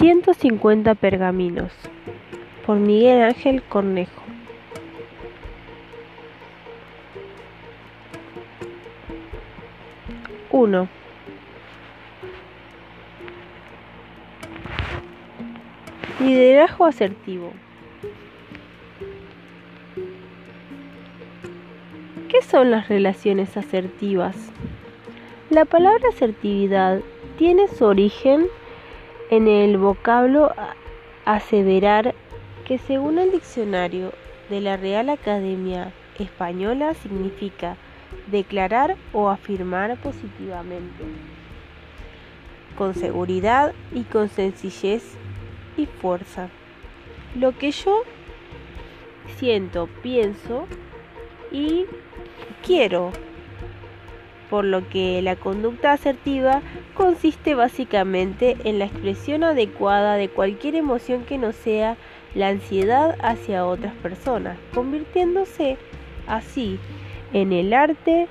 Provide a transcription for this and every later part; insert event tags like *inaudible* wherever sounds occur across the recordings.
150 pergaminos por Miguel Ángel Cornejo. Uno. Liderazgo asertivo. ¿Qué son las relaciones asertivas? La palabra asertividad tiene su origen en el vocablo aseverar que según el diccionario de la Real Academia Española significa declarar o afirmar positivamente, con seguridad y con sencillez y fuerza. Lo que yo siento, pienso y quiero por lo que la conducta asertiva consiste básicamente en la expresión adecuada de cualquier emoción que no sea la ansiedad hacia otras personas, convirtiéndose así en el arte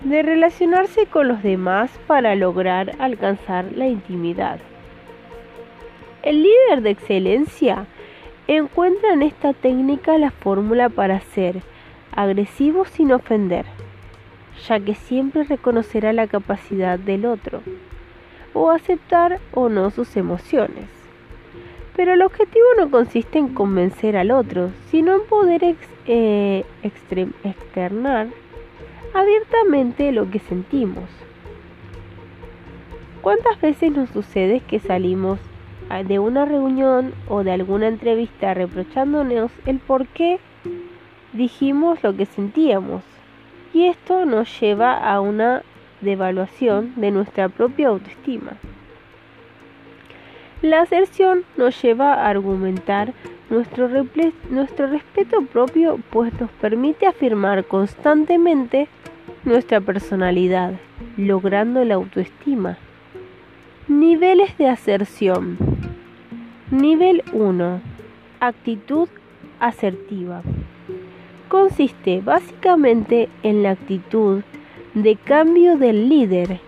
de relacionarse con los demás para lograr alcanzar la intimidad. El líder de excelencia encuentra en esta técnica la fórmula para ser agresivo sin ofender ya que siempre reconocerá la capacidad del otro, o aceptar o no sus emociones. Pero el objetivo no consiste en convencer al otro, sino en poder eh, externar abiertamente lo que sentimos. ¿Cuántas veces nos sucede que salimos de una reunión o de alguna entrevista reprochándonos el por qué dijimos lo que sentíamos? Y esto nos lleva a una devaluación de nuestra propia autoestima. La aserción nos lleva a argumentar nuestro, respeto propio, pues nos permite afirmar constantemente nuestra personalidad, logrando la autoestima. Niveles de aserción. Nivel 1. Actitud asertiva consiste básicamente en la actitud de cambio del líder.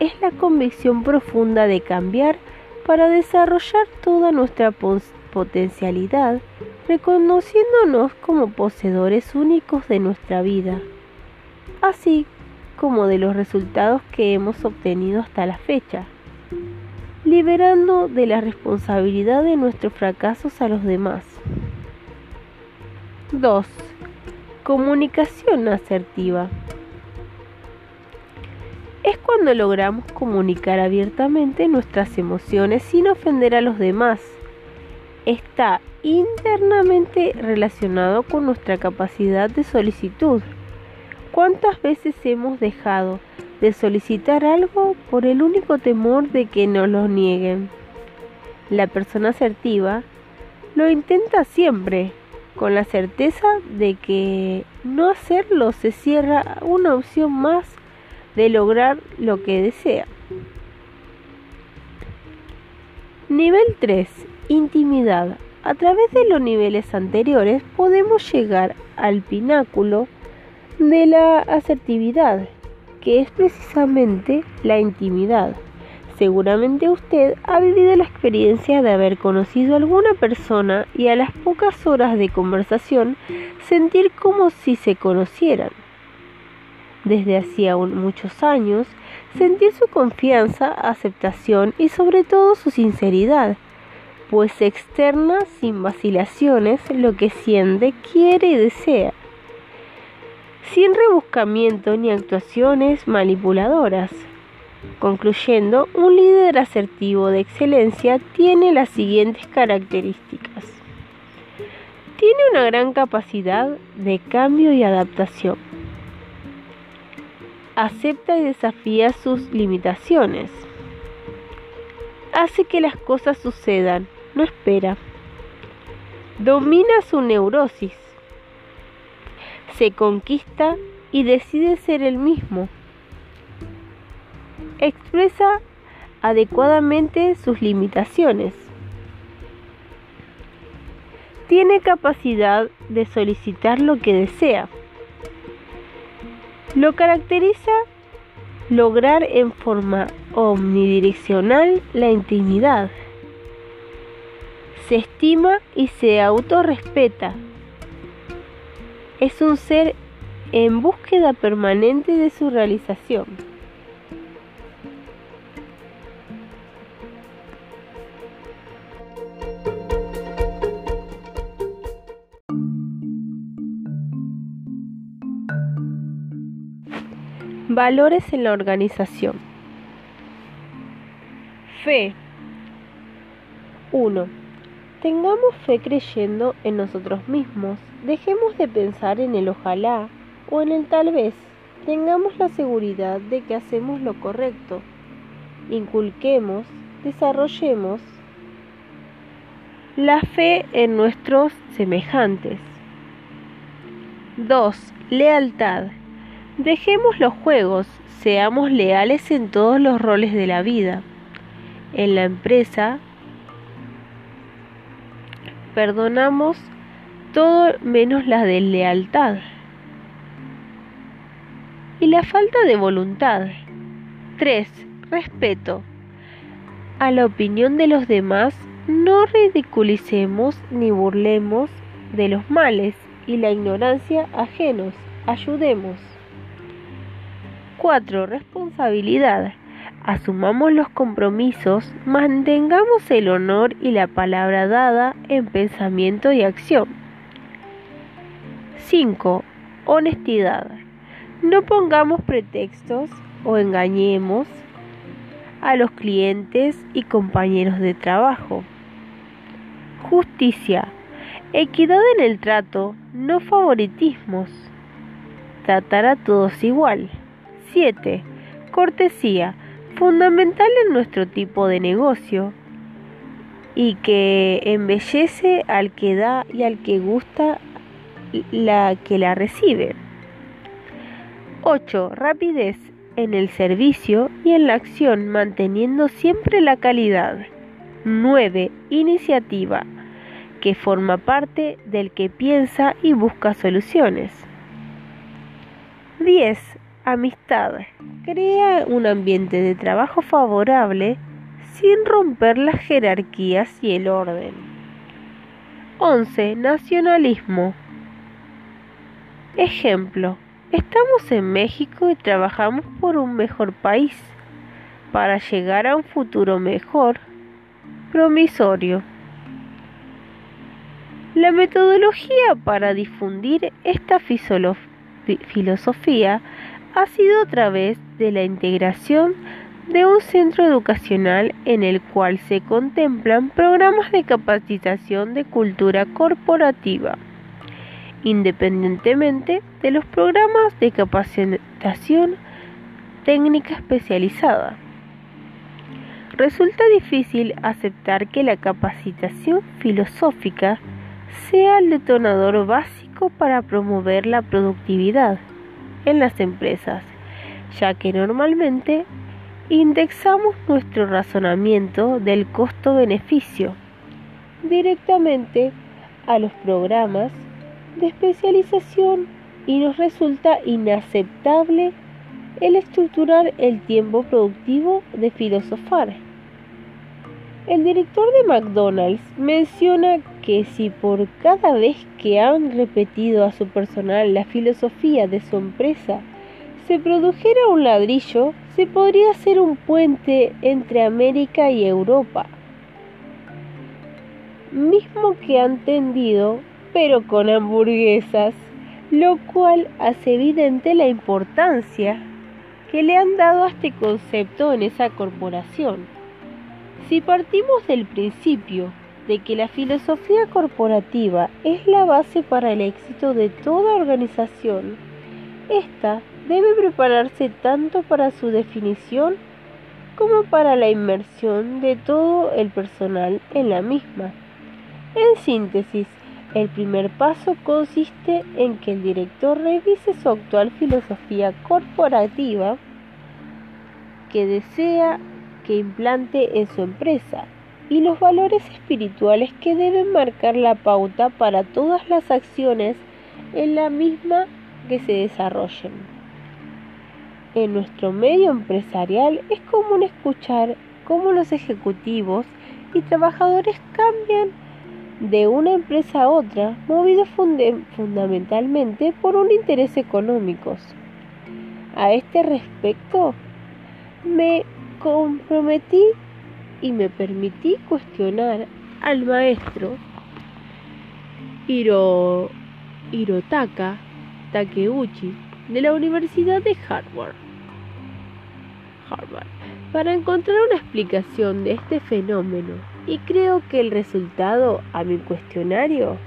Es la convicción profunda de cambiar para desarrollar toda nuestra potencialidad, reconociéndonos como poseedores únicos de nuestra vida, así como de los resultados que hemos obtenido hasta la fecha, liberando de la responsabilidad de nuestros fracasos a los demás. 2. Comunicación asertiva. Es cuando logramos comunicar abiertamente nuestras emociones sin ofender a los demás. Está internamente relacionado con nuestra capacidad de solicitud. ¿Cuántas veces hemos dejado de solicitar algo por el único temor de que nos lo nieguen? La persona asertiva lo intenta siempre, con la certeza de que no hacerlo se cierra una opción más de lograr lo que desea. Nivel 3. Intimidad. A través de los niveles anteriores podemos llegar al pináculo de la asertividad, que es precisamente la intimidad. Seguramente usted ha vivido la experiencia de haber conocido a alguna persona y a las pocas horas de conversación sentir como si se conocieran. Desde hacía muchos años, sentir su confianza, aceptación y sobre todo su sinceridad, pues externa sin vacilaciones lo que siente, quiere y desea, sin rebuscamiento ni actuaciones manipuladoras. Concluyendo, un líder asertivo de excelencia tiene las siguientes características. Tiene una gran capacidad de cambio y adaptación. Acepta y desafía sus limitaciones. Hace que las cosas sucedan, no espera. Domina su neurosis. Se conquista y decide ser el mismo expresa adecuadamente sus limitaciones. Tiene capacidad de solicitar lo que desea. Lo caracteriza lograr en forma omnidireccional la intimidad. se estima y se autorrespeta. Es un ser en búsqueda permanente de su realización. Valores en la organización. Fe. 1. Tengamos fe creyendo en nosotros mismos. Dejemos de pensar en el ojalá o en el tal vez. Tengamos la seguridad de que hacemos lo correcto. Inculquemos, desarrollemos la fe en nuestros semejantes. 2. Lealtad. Dejemos los juegos, seamos leales en todos los roles de la vida. En la empresa, perdonamos todo menos la deslealtad y la falta de voluntad. 3. Respeto. A la opinión de los demás, no ridiculicemos ni burlemos de los males y la ignorancia ajenos. Ayudemos. 4. Responsabilidad. Asumamos los compromisos, mantengamos el honor y la palabra dada en pensamiento y acción. 5. Honestidad. No pongamos pretextos o engañemos a los clientes y compañeros de trabajo. Justicia. Equidad en el trato, no favoritismos. Tratar a todos igual. 7. Cortesía, fundamental en nuestro tipo de negocio y que embellece al que da y al que gusta la que la recibe. 8. Rapidez en el servicio y en la acción, manteniendo siempre la calidad. 9. Iniciativa, que forma parte del que piensa y busca soluciones. 10. Amistad. Crea un ambiente de trabajo favorable sin romper las jerarquías y el orden. 11. Nacionalismo. Ejemplo. Estamos en México y trabajamos por un mejor país para llegar a un futuro mejor, promisorio. La metodología para difundir esta filosofía ha sido a través de la integración de un centro educacional en el cual se contemplan programas de capacitación de cultura corporativa, independientemente de los programas de capacitación técnica especializada. Resulta difícil aceptar que la capacitación filosófica sea el detonador básico para promover la productividad en las empresas, ya que normalmente indexamos nuestro razonamiento del costo-beneficio directamente a los programas de especialización y nos resulta inaceptable el estructurar el tiempo productivo de filosofar. El director de McDonald's menciona que si por cada vez que han repetido a su personal la filosofía de su empresa se produjera un ladrillo, se podría hacer un puente entre América y Europa. Mismo que han tendido, pero con hamburguesas, lo cual hace evidente la importancia que le han dado a este concepto en esa corporación. Si partimos del principio de que la filosofía corporativa es la base para el éxito de toda organización, esta debe prepararse tanto para su definición como para la inmersión de todo el personal en la misma. En síntesis, el primer paso consiste en que el director revise su actual filosofía corporativa que desea que implante en su empresa y los valores espirituales que deben marcar la pauta para todas las acciones en la misma que se desarrollen. En nuestro medio empresarial es común escuchar cómo los ejecutivos y trabajadores cambian de una empresa a otra, movidos fundamentalmente por un interés económicos. A este respecto, me comprometí y me permití cuestionar al maestro Hiro, Hirotaka Takeuchi de la Universidad de Harvard, Harvard para encontrar una explicación de este fenómeno y creo que el resultado a mi cuestionario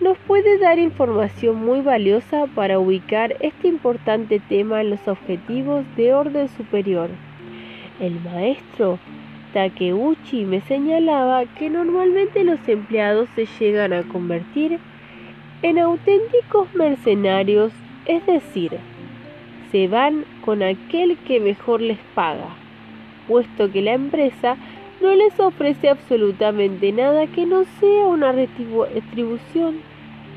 nos puede dar información muy valiosa para ubicar este importante tema en los objetivos de orden superior. El maestro Takeuchi me señalaba que normalmente los empleados se llegan a convertir en auténticos mercenarios, es decir, se van con aquel que mejor les paga, puesto que la empresa no les ofrece absolutamente nada que no sea una retribución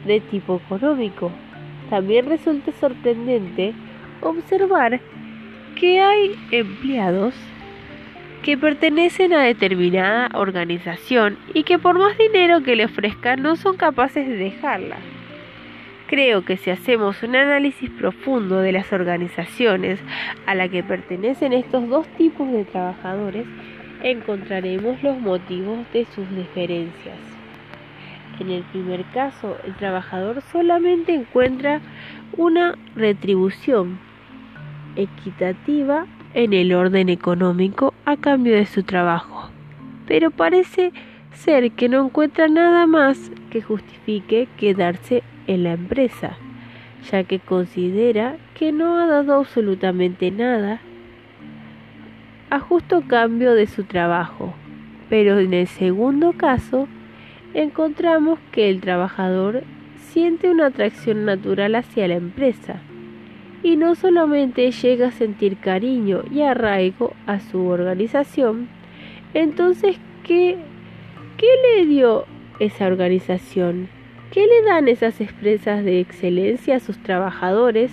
de tipo económico. También resulta sorprendente observar que hay empleados que pertenecen a determinada organización y que por más dinero que le ofrezcan no son capaces de dejarla. Creo que si hacemos un análisis profundo de las organizaciones a la que pertenecen estos dos tipos de trabajadores, encontraremos los motivos de sus diferencias. En el primer caso, el trabajador solamente encuentra una retribución equitativa en el orden económico a cambio de su trabajo, pero parece ser que no encuentra nada más que justifique quedarse en la empresa, ya que considera que no ha dado absolutamente nada a justo cambio de su trabajo. Pero en el segundo caso, encontramos que el trabajador siente una atracción natural hacia la empresa y no solamente llega a sentir cariño y arraigo a su organización, entonces, ¿qué, qué le dio esa organización? ¿Qué le dan esas expresas de excelencia a sus trabajadores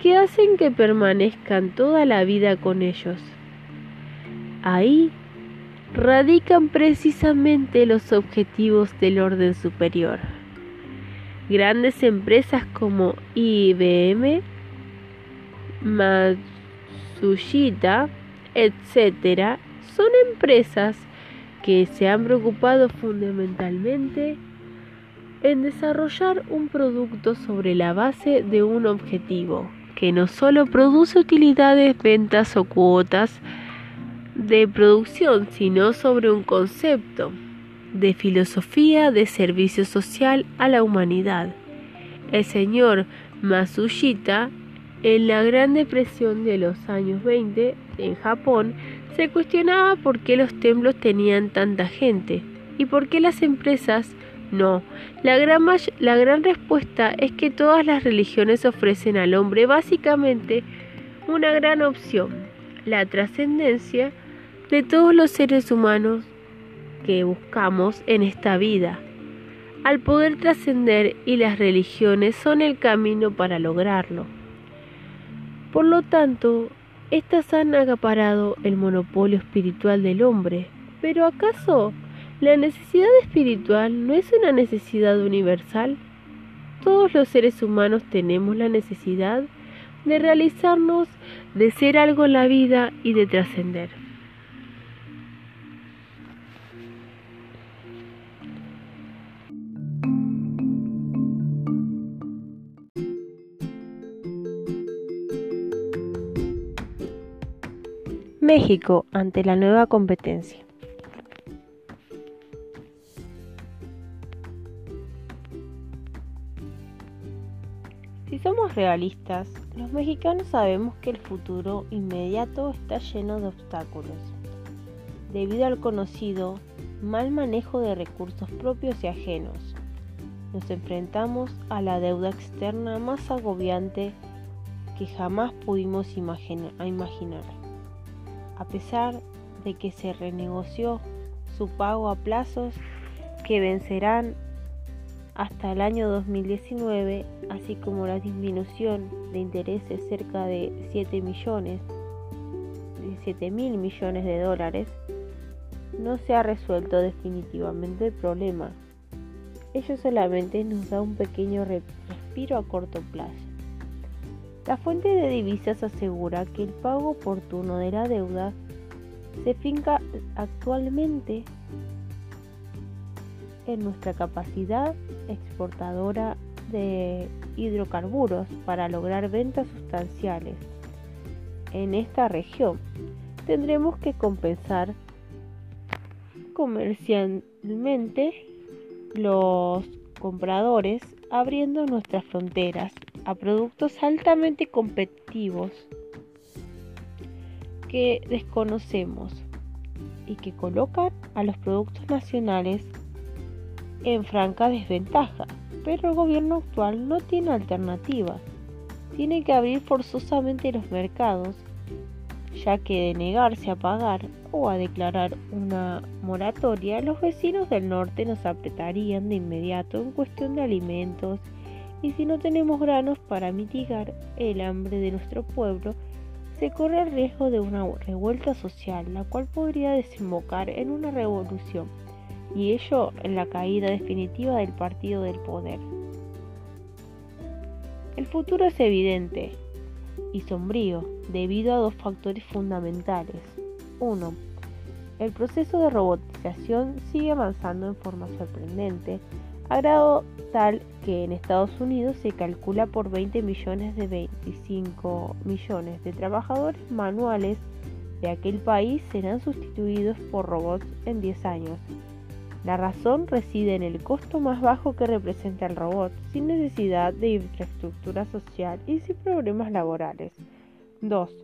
que hacen que permanezcan toda la vida con ellos? Ahí radican precisamente los objetivos del orden superior. Grandes empresas como IBM, Matsushita, etc., son empresas que se han preocupado fundamentalmente en desarrollar un producto sobre la base de un objetivo, que no solo produce utilidades, ventas o cuotas, de producción, sino sobre un concepto de filosofía de servicio social a la humanidad. El señor Masushita, en la Gran Depresión de los años 20 en Japón, se cuestionaba por qué los templos tenían tanta gente y por qué las empresas no. La gran, la gran respuesta es que todas las religiones ofrecen al hombre básicamente una gran opción, la trascendencia de todos los seres humanos que buscamos en esta vida. Al poder trascender y las religiones son el camino para lograrlo. Por lo tanto, estas han acaparado el monopolio espiritual del hombre. Pero ¿acaso la necesidad espiritual no es una necesidad universal? Todos los seres humanos tenemos la necesidad de realizarnos, de ser algo en la vida y de trascender. México ante la nueva competencia. Si somos realistas, los mexicanos sabemos que el futuro inmediato está lleno de obstáculos, debido al conocido mal manejo de recursos propios y ajenos. Nos enfrentamos a la deuda externa más agobiante que jamás pudimos imaginar a pesar de que se renegoció su pago a plazos que vencerán hasta el año 2019, así como la disminución de intereses cerca de 7 millones, 7 mil millones de dólares, no se ha resuelto definitivamente el problema. ello solamente nos da un pequeño respiro a corto plazo. La fuente de divisas asegura que el pago oportuno de la deuda se finca actualmente en nuestra capacidad exportadora de hidrocarburos para lograr ventas sustanciales en esta región. Tendremos que compensar comercialmente los compradores abriendo nuestras fronteras a productos altamente competitivos que desconocemos y que colocan a los productos nacionales en franca desventaja. Pero el gobierno actual no tiene alternativa. Tiene que abrir forzosamente los mercados, ya que de negarse a pagar o a declarar una moratoria, los vecinos del norte nos apretarían de inmediato en cuestión de alimentos y si no tenemos granos para mitigar el hambre de nuestro pueblo, se corre el riesgo de una revuelta social, la cual podría desembocar en una revolución y ello en la caída definitiva del partido del poder. El futuro es evidente y sombrío debido a dos factores fundamentales. 1. El proceso de robotización sigue avanzando en forma sorprendente, grado tal que en Estados Unidos se calcula por 20 millones de 25 millones de trabajadores manuales de aquel país serán sustituidos por robots en 10 años, la razón reside en el costo más bajo que representa el robot, sin necesidad de infraestructura social y sin problemas laborales. 2.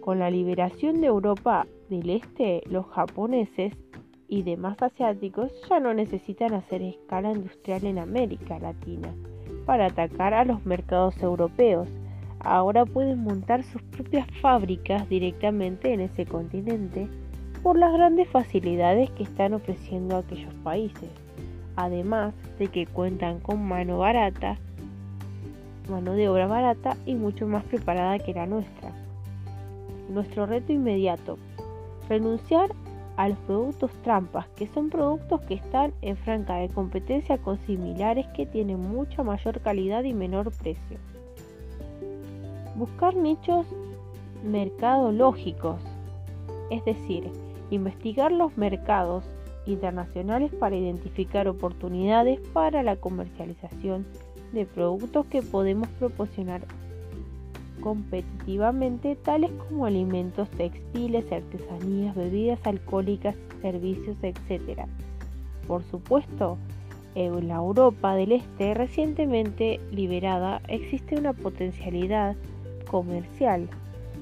Con la liberación de Europa del Este, los japoneses y demás asiáticos ya no necesitan hacer escala industrial en América Latina para atacar a los mercados europeos. Ahora pueden montar sus propias fábricas directamente en ese continente por las grandes facilidades que están ofreciendo aquellos países, además de que cuentan con mano barata, mano de obra barata y mucho más preparada que la nuestra. Nuestro reto inmediato, renunciar a los productos trampas, que son productos que están en franca de competencia con similares que tienen mucha mayor calidad y menor precio. Buscar nichos mercadológicos, es decir, investigar los mercados internacionales para identificar oportunidades para la comercialización de productos que podemos proporcionar competitivamente, tales como alimentos, textiles, artesanías, bebidas alcohólicas, servicios, etc. Por supuesto, en la Europa del Este recientemente liberada existe una potencialidad comercial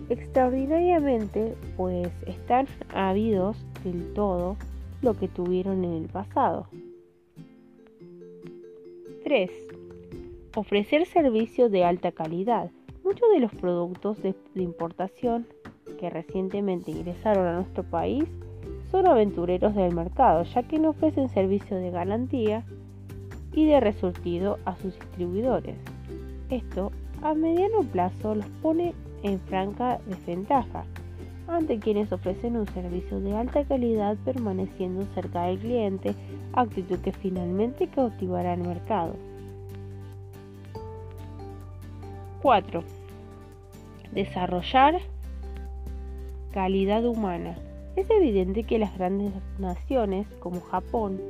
extraordinariamente, pues están habidos del todo lo que tuvieron en el pasado. 3. Ofrecer servicios de alta calidad. Muchos de los productos de, importación que recientemente ingresaron a nuestro país son aventureros del mercado, ya que no ofrecen servicios de garantía y de resurtido a sus distribuidores. Esto a mediano plazo los pone en franca desventaja ante quienes ofrecen un servicio de alta calidad permaneciendo cerca del cliente, actitud que finalmente cautivará el mercado. 4. Desarrollar calidad humana. Es evidente que las grandes naciones como Japón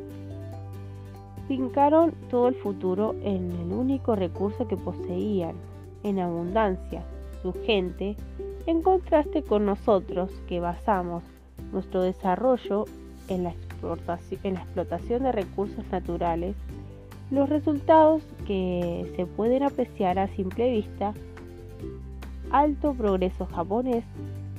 fincaron todo el futuro en el único recurso que poseían, en abundancia, su gente, en contraste con nosotros que basamos nuestro desarrollo en la, explotación de recursos naturales, los resultados que se pueden apreciar a simple vista, alto progreso japonés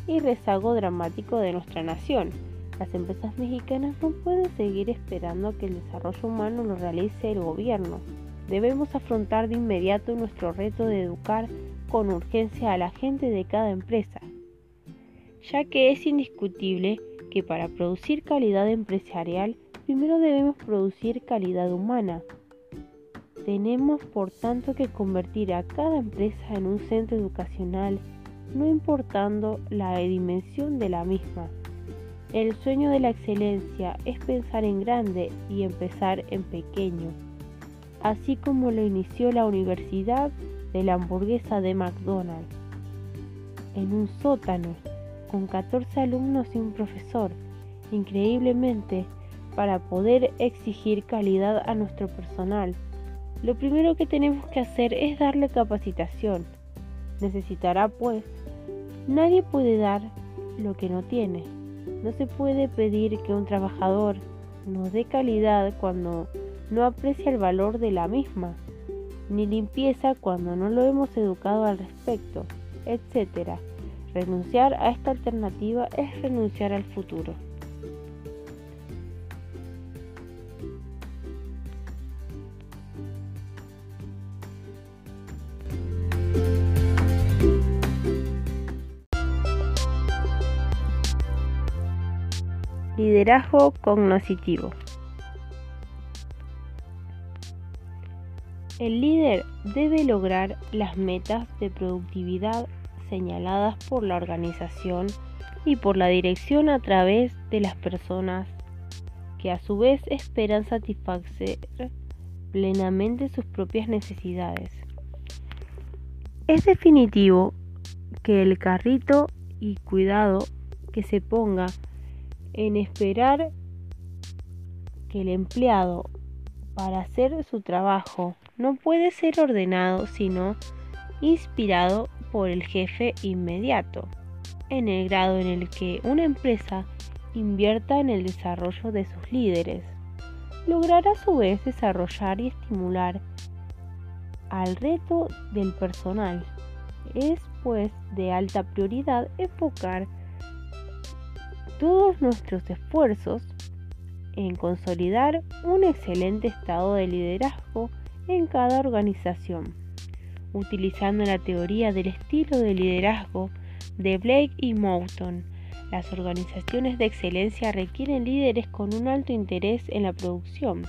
y rezago dramático de nuestra nación. Las empresas mexicanas no pueden seguir esperando que el desarrollo humano lo realice el gobierno. Debemos afrontar de inmediato nuestro reto de educar con urgencia a la gente de cada empresa, ya que es indiscutible que para producir calidad empresarial primero debemos producir calidad humana. Tenemos por tanto que convertir a cada empresa en un centro educacional, no importando la dimensión de la misma. El sueño de la excelencia es pensar en grande y empezar en pequeño. así como lo inició la Universidad de la Hamburguesa de McDonald's, en un sótano, con 14 alumnos y un profesor. Increíblemente, para poder exigir calidad a nuestro personal, lo primero que tenemos que hacer es darle capacitación. Necesitará pues, nadie puede dar lo que no tiene. No se puede pedir que un trabajador nos dé calidad cuando no aprecia el valor de la misma, ni limpieza cuando no lo hemos educado al respecto, etc. Renunciar a esta alternativa es renunciar al futuro. Liderazgo cognoscitivo. El líder debe lograr las metas de productividad señaladas por la organización y por la dirección a través de las personas que a su vez esperan satisfacer plenamente sus propias necesidades. Es definitivo que el carrito y cuidado que se ponga en esperar que el empleado para hacer su trabajo no puede ser ordenado sino inspirado por el jefe inmediato, en el grado en el que una empresa invierta en el desarrollo de sus líderes. Lograr a su vez desarrollar y estimular al reto del personal. Es pues de alta prioridad enfocar todos nuestros esfuerzos en consolidar un excelente estado de liderazgo en cada organización, utilizando la teoría del estilo de liderazgo de Blake y Mouton. Las organizaciones de excelencia requieren líderes con un alto interés en la producción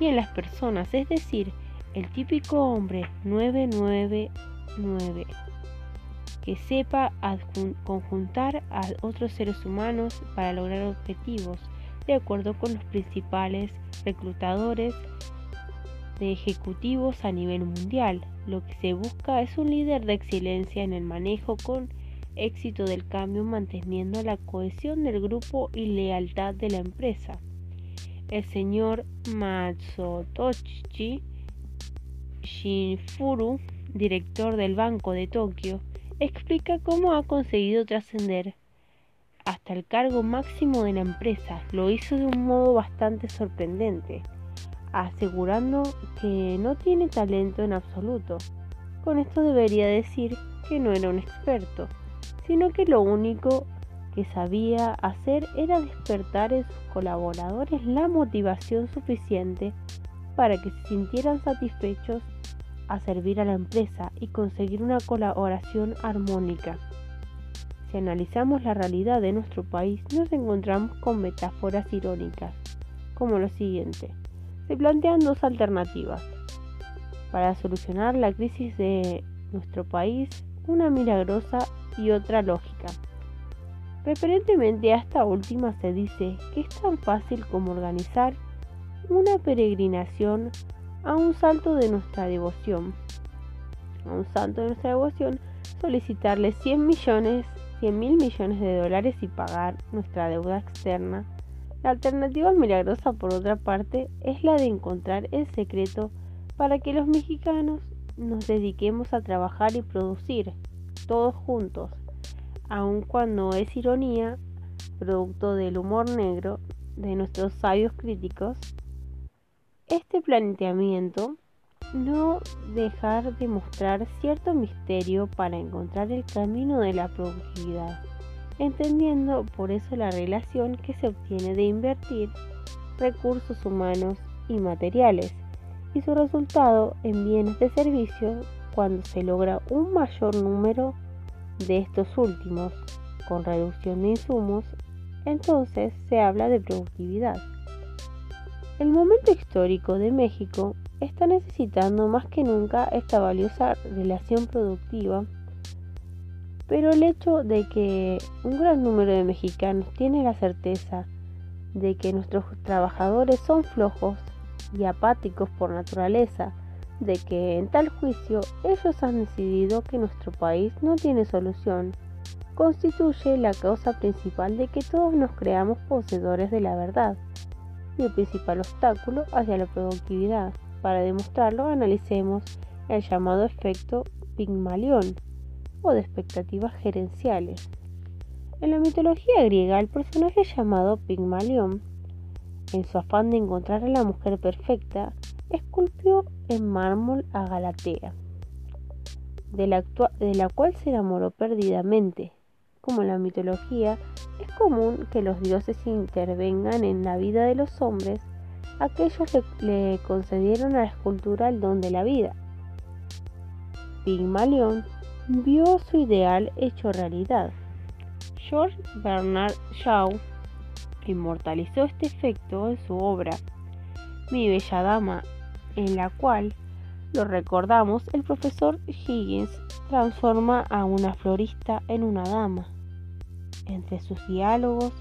y en las personas, es decir, el típico hombre 999 que sepa conjuntar a otros seres humanos para lograr objetivos, de acuerdo con los principales reclutadores de ejecutivos a nivel mundial. Lo que se busca es un líder de excelencia en el manejo con éxito del cambio, manteniendo la cohesión del grupo y lealtad de la empresa. El señor Matsutoshi Shinfuru, director del Banco de Tokio, explica cómo ha conseguido trascender hasta el cargo máximo de la empresa. Lo hizo de un modo bastante sorprendente, asegurando que no tiene talento en absoluto. Con esto debería decir que no era un experto, sino que lo único que sabía hacer era despertar en sus colaboradores la motivación suficiente para que se sintieran satisfechos a servir a la empresa y conseguir una colaboración armónica. Si analizamos la realidad de nuestro país, nos encontramos con metáforas irónicas, como lo siguiente. Se plantean dos alternativas. Para solucionar la crisis de nuestro país, una milagrosa y otra lógica. Referentemente a esta última se dice que es tan fácil como organizar una peregrinación a un salto de nuestra devoción, a un santo de nuestra devoción, solicitarle 100 millones, 100 mil millones de dólares y pagar nuestra deuda externa. La alternativa milagrosa, por otra parte, es la de encontrar el secreto para que los mexicanos nos dediquemos a trabajar y producir, todos juntos, aun cuando es ironía, producto del humor negro de nuestros sabios críticos, este planteamiento no dejar de mostrar cierto misterio para encontrar el camino de la productividad, entendiendo por eso la relación que se obtiene de invertir recursos humanos y materiales y su resultado en bienes de servicio cuando se logra un mayor número de estos últimos con reducción de insumos, entonces se habla de productividad. El momento histórico de México está necesitando más que nunca esta valiosa relación productiva, pero el hecho de que un gran número de mexicanos tiene la certeza de que nuestros trabajadores son flojos y apáticos por naturaleza, de que en tal juicio ellos han decidido que nuestro país no tiene solución, constituye la causa principal de que todos nos creamos poseedores de la verdad y el principal obstáculo hacia la productividad. Para demostrarlo, analicemos el llamado efecto Pigmalión o de expectativas gerenciales. En la mitología griega, el personaje llamado Pigmalión, en su afán de encontrar a la mujer perfecta, esculpió en mármol a Galatea, de la, de la cual se enamoró perdidamente. Como en la mitología, es común que los dioses intervengan en la vida de los hombres, aquellos le, concedieron a la escultura el don de la vida. Pigmalión vio su ideal hecho realidad. George Bernard Shaw inmortalizó este efecto en su obra Mi Bella Dama, en la cual, lo recordamos, el profesor Higgins transforma a una florista en una dama. Entre sus diálogos,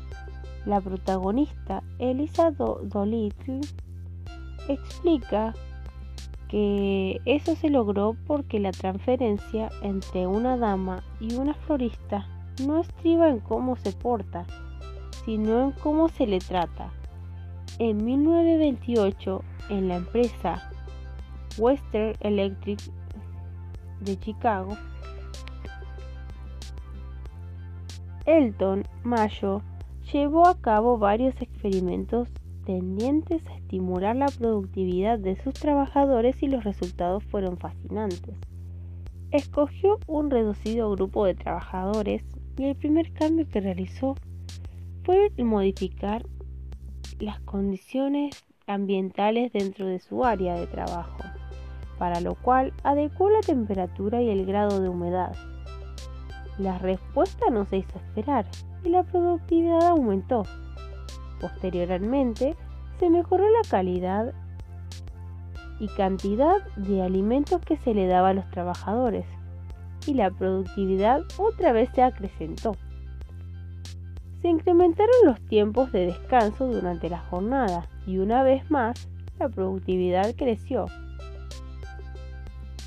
la protagonista Elisa Dolittle explica que eso se logró porque la transferencia entre una dama y una florista no estriba en cómo se porta, sino en cómo se le trata. En 1928, en la empresa Western Electric de Chicago, Elton Mayo llevó a cabo varios experimentos tendientes a estimular la productividad de sus trabajadores y los resultados fueron fascinantes. Escogió un reducido grupo de trabajadores y el primer cambio que realizó fue modificar las condiciones ambientales dentro de su área de trabajo, para lo cual adecuó la temperatura y el grado de humedad. La respuesta no se hizo esperar y la productividad aumentó. Posteriormente, se mejoró la calidad y cantidad de alimentos que se le daba a los trabajadores y la productividad otra vez se acrecentó. Se incrementaron los tiempos de descanso durante la jornada y una vez más la productividad creció.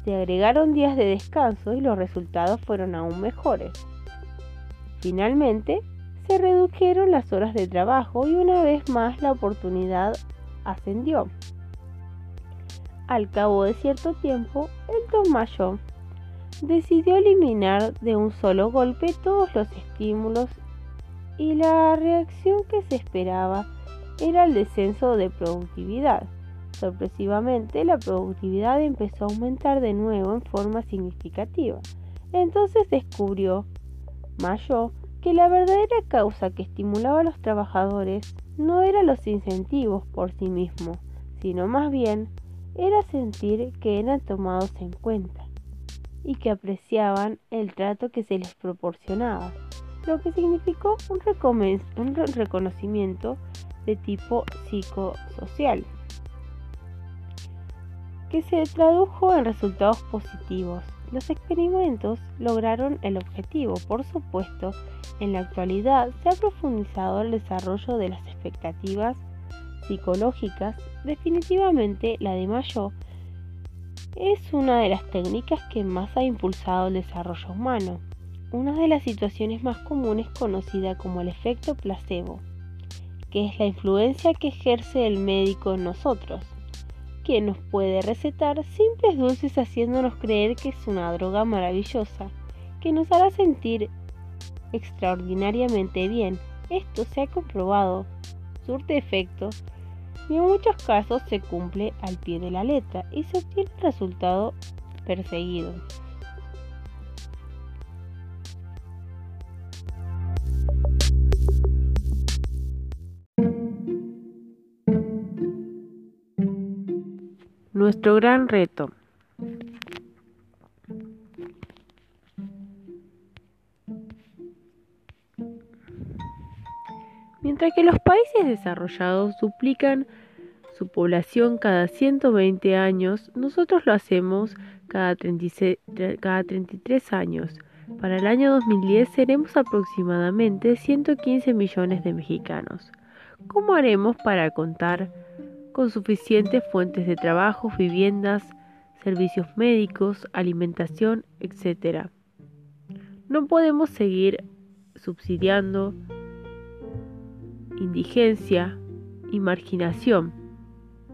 Se agregaron días de descanso y los resultados fueron aún mejores. Finalmente, se redujeron las horas de trabajo y una vez más la oportunidad ascendió. Al cabo de cierto tiempo, el Mayo decidió eliminar de un solo golpe todos los estímulos y la reacción que se esperaba era el descenso de productividad. Sorpresivamente, la productividad empezó a aumentar de nuevo en forma significativa. Entonces descubrió Mayo que la verdadera causa que estimulaba a los trabajadores no eran los incentivos por sí mismos, sino más bien era sentir que eran tomados en cuenta y que apreciaban el trato que se les proporcionaba, lo que significó un reconocimiento de tipo psicosocial, que se tradujo en resultados positivos. Los experimentos lograron el objetivo, por supuesto, en la actualidad se ha profundizado el desarrollo de las expectativas psicológicas, definitivamente la de Mayo es una de las técnicas que más ha impulsado el desarrollo humano. Una de las situaciones más comunes conocida como el efecto placebo, que es la influencia que ejerce el médico en nosotros que nos puede recetar simples dulces haciéndonos creer que es una droga maravillosa, que nos hará sentir extraordinariamente bien. Esto se ha comprobado, surte efecto y en muchos casos se cumple al pie de la letra y se obtiene el resultado perseguido. Nuestro gran reto. Mientras que los países desarrollados duplican su población cada 120 años, nosotros lo hacemos cada, 36, cada 33 años. Para el año 2010 seremos aproximadamente 115 millones de mexicanos. ¿Cómo haremos para contar con suficientes fuentes de trabajo, viviendas, servicios médicos, alimentación, etc. No podemos seguir subsidiando indigencia y marginación,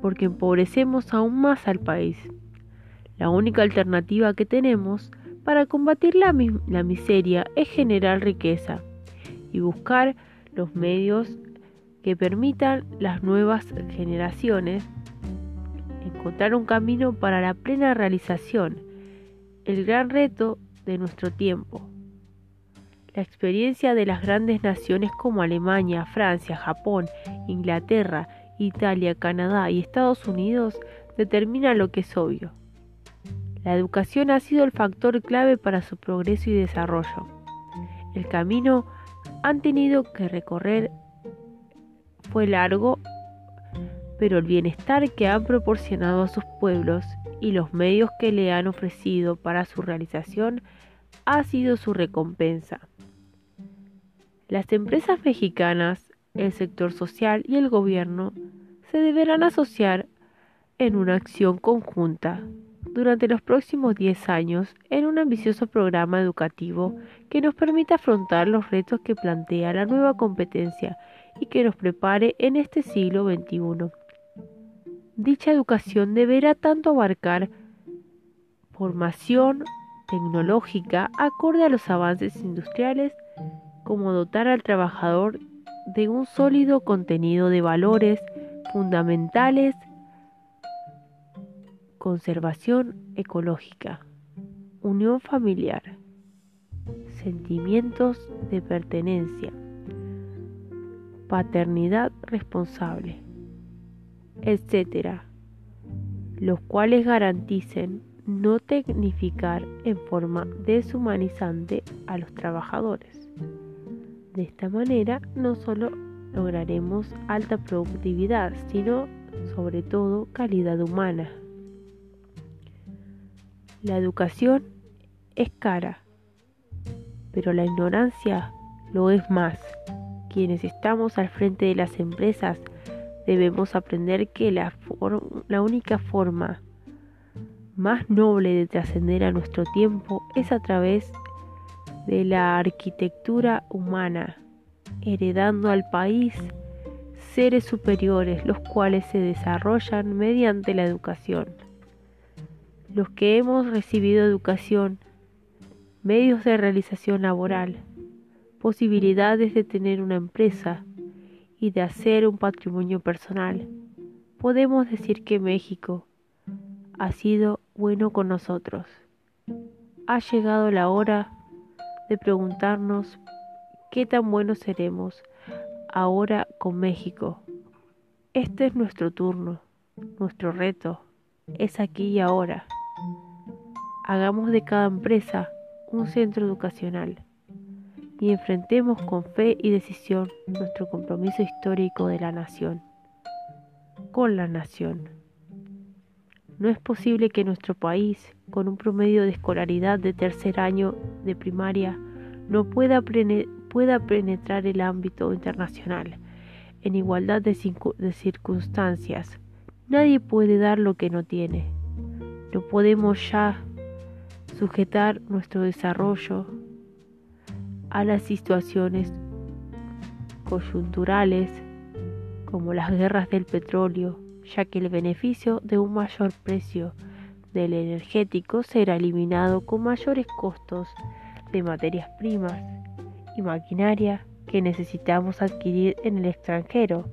porque empobrecemos aún más al país. La única alternativa que tenemos para combatir la, la miseria es generar riqueza y buscar los medios que permitan las nuevas generaciones encontrar un camino para la plena realización, el gran reto de nuestro tiempo. La experiencia de las grandes naciones como Alemania, Francia, Japón, Inglaterra, Italia, Canadá y Estados Unidos determina lo que es obvio. La educación ha sido el factor clave para su progreso y desarrollo. El camino han tenido que recorrer fue largo, pero el bienestar que han proporcionado a sus pueblos y los medios que le han ofrecido para su realización ha sido su recompensa. Las empresas mexicanas, el sector social y el gobierno se deberán asociar en una acción conjunta durante los próximos 10 años en un ambicioso programa educativo que nos permita afrontar los retos que plantea la nueva competencia y que nos prepare en este siglo XXI. Dicha educación deberá tanto abarcar formación tecnológica acorde a los avances industriales como dotar al trabajador de un sólido contenido de valores fundamentales, conservación ecológica, unión familiar, sentimientos de pertenencia, paternidad responsable, etc., los cuales garanticen no tecnificar en forma deshumanizante a los trabajadores. De esta manera no solo lograremos alta productividad, sino sobre todo calidad humana. La educación es cara, pero la ignorancia lo es más quienes estamos al frente de las empresas debemos aprender que la, la única forma más noble de trascender a nuestro tiempo es a través de la arquitectura humana, heredando al país seres superiores, los cuales se desarrollan mediante la educación. Los que hemos recibido educación, medios de realización laboral, posibilidades de tener una empresa y de hacer un patrimonio personal, podemos decir que México ha sido bueno con nosotros. Ha llegado la hora de preguntarnos qué tan buenos seremos ahora con México. Este es nuestro turno, nuestro reto, es aquí y ahora. Hagamos de cada empresa un centro educacional y enfrentemos con fe y decisión nuestro compromiso histórico de la nación, con la nación. No es posible que nuestro país, con un promedio de escolaridad de tercer año de primaria, no pueda, penetrar el ámbito internacional en igualdad de circunstancias. Nadie puede dar lo que no tiene. No podemos ya sujetar nuestro desarrollo a las situaciones coyunturales como las guerras del petróleo, ya que el beneficio de un mayor precio del energético será eliminado con mayores costos de materias primas y maquinaria que necesitamos adquirir en el extranjero.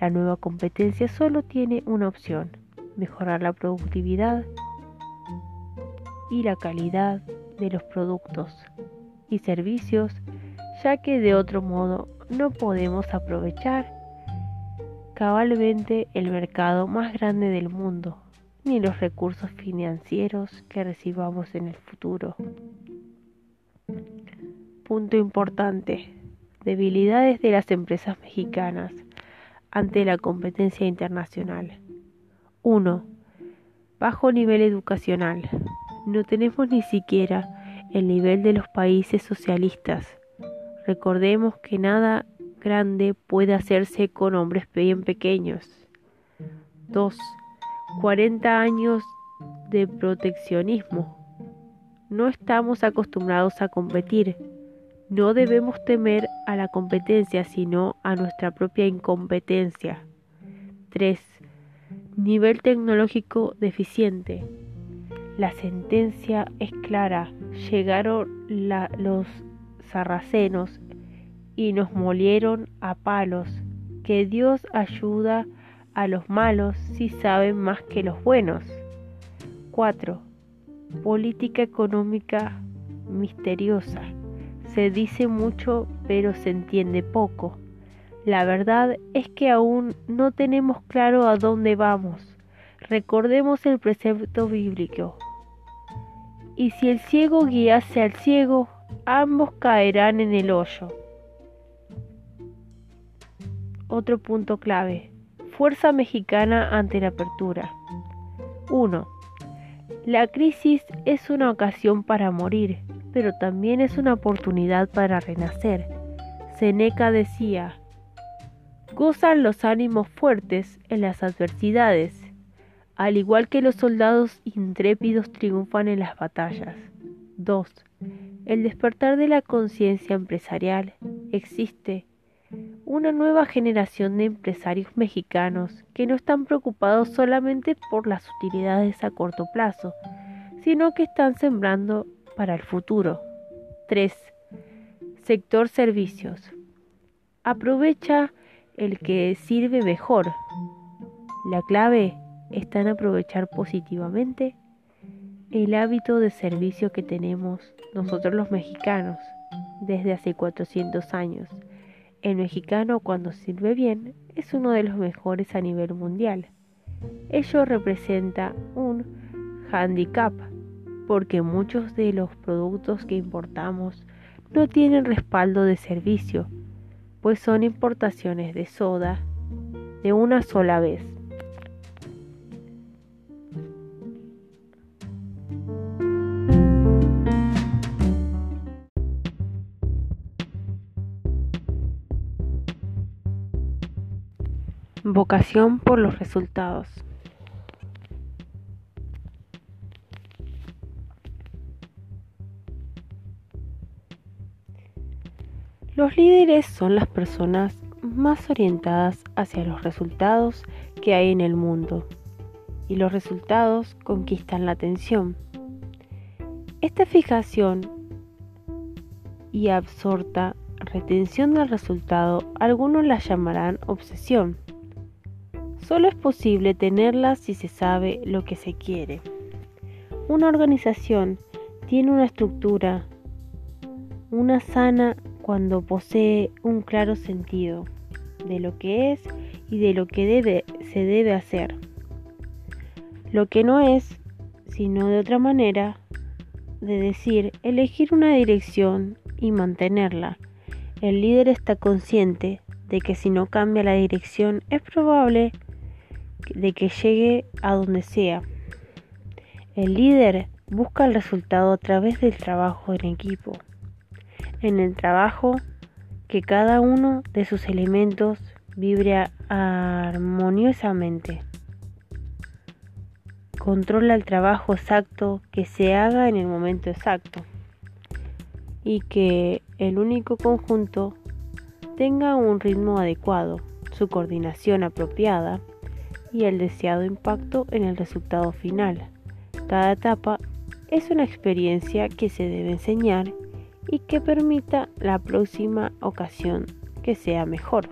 La nueva competencia solo tiene una opción, mejorar la productividad y la calidad de los productos y servicios, ya que de otro modo no podemos aprovechar cabalmente el mercado más grande del mundo, ni los recursos financieros que recibamos en el futuro. Punto importante. Debilidades de las empresas mexicanas ante la competencia internacional. 1. Bajo nivel educacional. No tenemos ni siquiera el nivel de los países socialistas. Recordemos que nada grande puede hacerse con hombres bien pequeños. 2. 40 años de proteccionismo. No estamos acostumbrados a competir. No debemos temer a la competencia, sino a nuestra propia incompetencia. 3. Nivel tecnológico deficiente. La sentencia es clara. Llegaron los sarracenos y nos molieron a palos. Que Dios ayuda a los malos si saben más que los buenos. 4. Política económica misteriosa. Se dice mucho pero se entiende poco. La verdad es que aún no tenemos claro a dónde vamos. Recordemos el precepto bíblico. Y si el ciego guiase al ciego, ambos caerán en el hoyo. Otro punto clave. Fuerza mexicana ante la apertura. 1. La crisis es una ocasión para morir, pero también es una oportunidad para renacer. Seneca decía, gozan los ánimos fuertes en las adversidades, al igual que los soldados intrépidos triunfan en las batallas. 2. El despertar de la conciencia empresarial existe una nueva generación de empresarios mexicanos que no están preocupados solamente por las utilidades a corto plazo, sino que están sembrando para el futuro. 3. Sector servicios. Aprovecha el que sirve mejor. La clave está en aprovechar positivamente el hábito de servicio que tenemos nosotros los mexicanos desde hace 400 años el mexicano cuando sirve bien es uno de los mejores a nivel mundial. Ello representa un handicap porque muchos de los productos que importamos no tienen respaldo de servicio, pues son importaciones de soda de una sola vez. Vocación por los resultados. Los líderes son las personas más orientadas hacia los resultados que hay en el mundo y los resultados conquistan la atención. Esta fijación y absorta retención del resultado algunos la llamarán obsesión Solo es posible tenerla si se sabe lo que se quiere. Una organización tiene una estructura, una sana cuando posee un claro sentido de lo que es y de lo que debe, se debe hacer. Lo que no es, sino de otra manera, de decir, elegir una dirección y mantenerla. El líder está consciente de que si no cambia la dirección es probable de que llegue a donde sea. El líder busca el resultado a través del trabajo en equipo. En el trabajo, que cada uno de sus elementos vibre armoniosamente. Controla el trabajo exacto que se haga en el momento exacto y que el único conjunto tenga un ritmo adecuado, su coordinación apropiada y el deseado impacto en el resultado final. Cada etapa es una experiencia que se debe enseñar y que permita la próxima ocasión que sea mejor.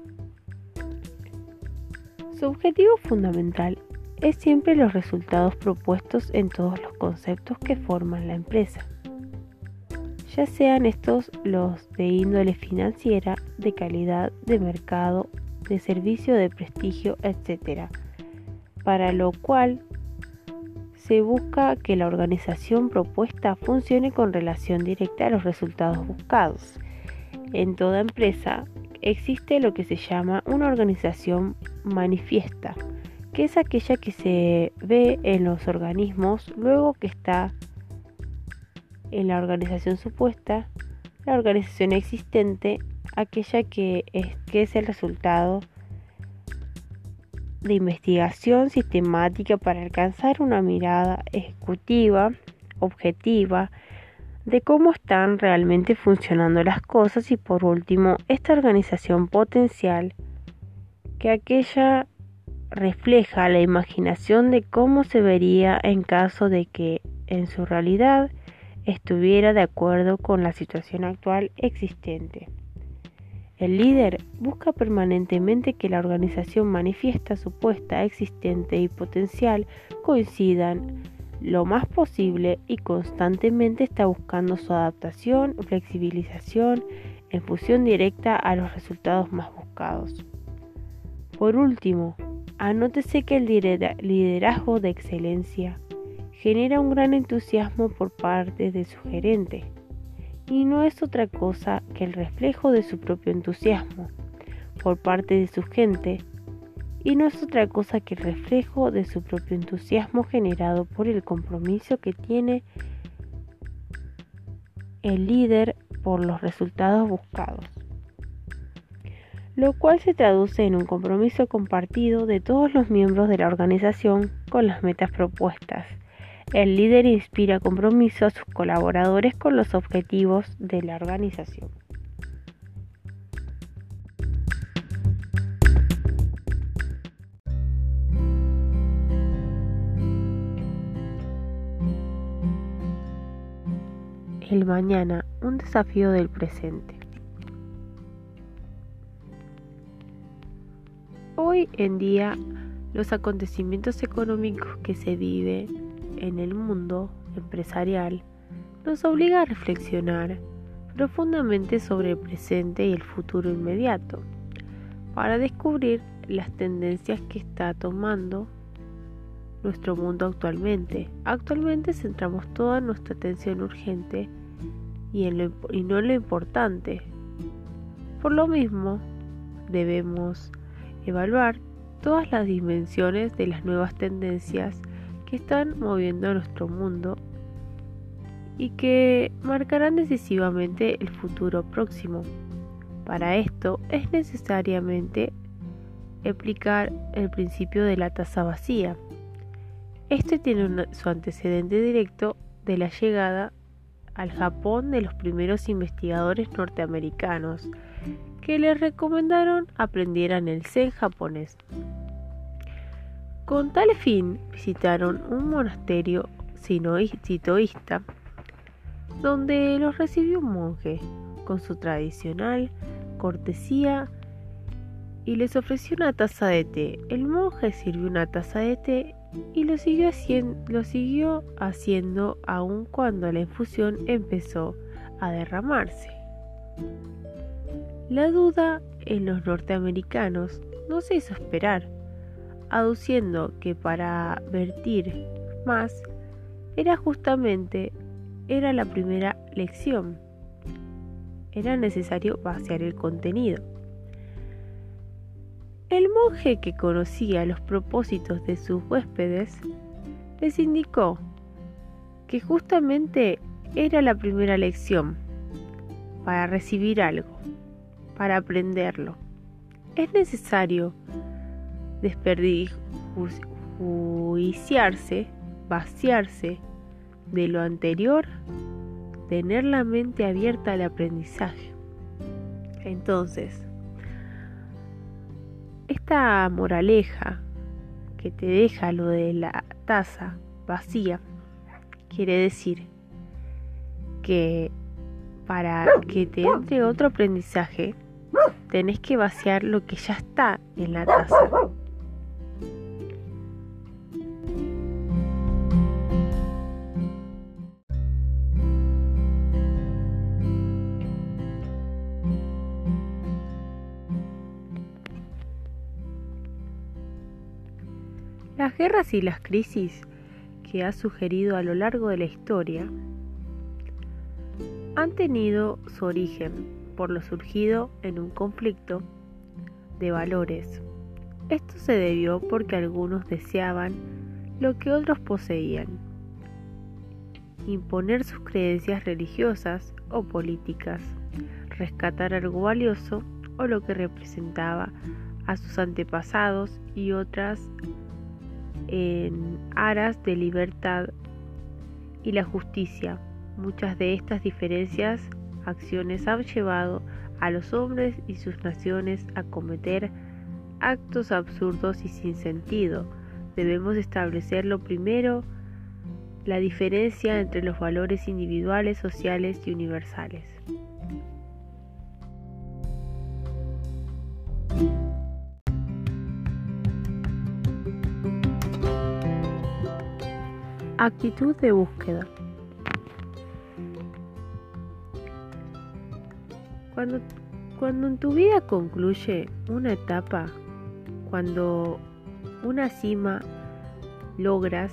Su objetivo fundamental es siempre los resultados propuestos en todos los conceptos que forman la empresa, ya sean estos los de índole financiera, de calidad, de mercado, de servicio, de prestigio, etc para lo cual se busca que la organización propuesta funcione con relación directa a los resultados buscados. En toda empresa existe lo que se llama una organización manifiesta, que es aquella que se ve en los organismos luego que está en la organización supuesta, la organización existente, aquella que es, el resultado de investigación sistemática para alcanzar una mirada ejecutiva, objetiva, de cómo están realmente funcionando las cosas y por último, esta organización potencial que aquella refleja la imaginación de cómo se vería en caso de que en su realidad estuviera de acuerdo con la situación actual existente. El líder busca permanentemente que la organización manifiesta supuesta, existente y potencial coincidan lo más posible y constantemente está buscando su adaptación, flexibilización en función directa a los resultados más buscados. Por último, anótese que el liderazgo de excelencia genera un gran entusiasmo por parte de su gerente y no es otra cosa que el reflejo de su propio entusiasmo por parte de su gente y no es otra cosa que el reflejo de su propio entusiasmo generado por el compromiso que tiene el líder por los resultados buscados, lo cual se traduce en un compromiso compartido de todos los miembros de la organización con las metas propuestas el líder inspira compromiso a sus colaboradores con los objetivos de la organización. El mañana, un desafío del presente. Hoy en día, los acontecimientos económicos que se viven en el mundo empresarial nos obliga a reflexionar profundamente sobre el presente y el futuro inmediato para descubrir las tendencias que está tomando nuestro mundo actualmente. Actualmente centramos toda nuestra atención urgente y, en y no en lo importante. Por lo mismo, debemos evaluar todas las dimensiones de las nuevas tendencias que están moviendo nuestro mundo y que marcarán decisivamente el futuro próximo. Para esto es necesariamente aplicar el principio de la taza vacía. Este tiene su antecedente directo de la llegada al Japón de los primeros investigadores norteamericanos que les recomendaron aprendieran el zen japonés. Con tal fin visitaron un monasterio sitoísta donde los recibió un monje con su tradicional cortesía y les ofreció una taza de té. El monje sirvió una taza de té y lo siguió, haciendo, lo siguió haciendo aun cuando la infusión empezó a derramarse. La duda en los norteamericanos no se hizo esperar aduciendo que para vertir más era justamente era la primera lección. Era necesario vaciar el contenido. El monje que conocía los propósitos de sus huéspedes les indicó que justamente era la primera lección para recibir algo, para aprenderlo. Es necesario desperdiciarse, vaciarse de lo anterior, tener la mente abierta al aprendizaje. Entonces, esta moraleja que te deja lo de la taza vacía quiere decir que para que te entre otro aprendizaje tenés que vaciar lo que ya está en la taza. Guerras y las crisis que ha sugerido a lo largo de la historia han tenido su origen por lo surgido en un conflicto de valores. Esto se debió porque algunos deseaban lo que otros poseían, imponer sus creencias religiosas o políticas, rescatar algo valioso o lo que representaba a sus antepasados y otras en aras de libertad y la justicia. Muchas de estas diferencias acciones han llevado a los hombres y sus naciones a cometer actos absurdos y sin sentido. Debemos establecer lo primero la diferencia entre los valores individuales, sociales y universales. Actitud de búsqueda. Cuando, cuando en tu vida concluye una etapa, cuando una cima logras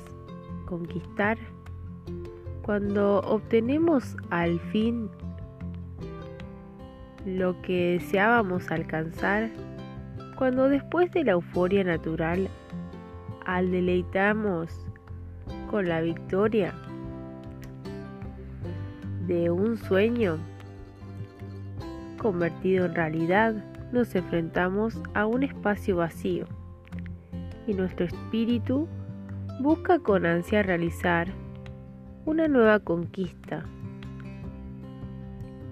conquistar, cuando obtenemos al fin lo que deseábamos alcanzar, cuando después de la euforia natural al deleitamos con la victoria de un sueño convertido en realidad, nos enfrentamos a un espacio vacío y nuestro espíritu busca con ansia realizar una nueva conquista.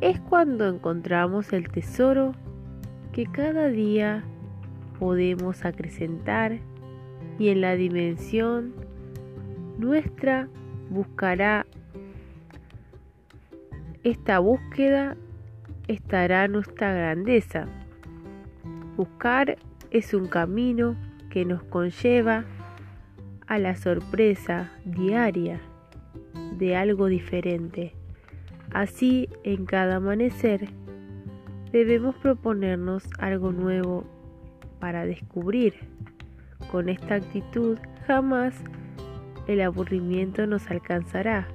Es cuando encontramos el tesoro que cada día podemos acrecentar y en la dimensión nuestra buscará esta búsqueda estará nuestra grandeza. Buscar es un camino que nos conlleva a la sorpresa diaria de algo diferente. Así, en cada amanecer, debemos proponernos algo nuevo para descubrir. Con esta actitud jamás el aburrimiento nos alcanzará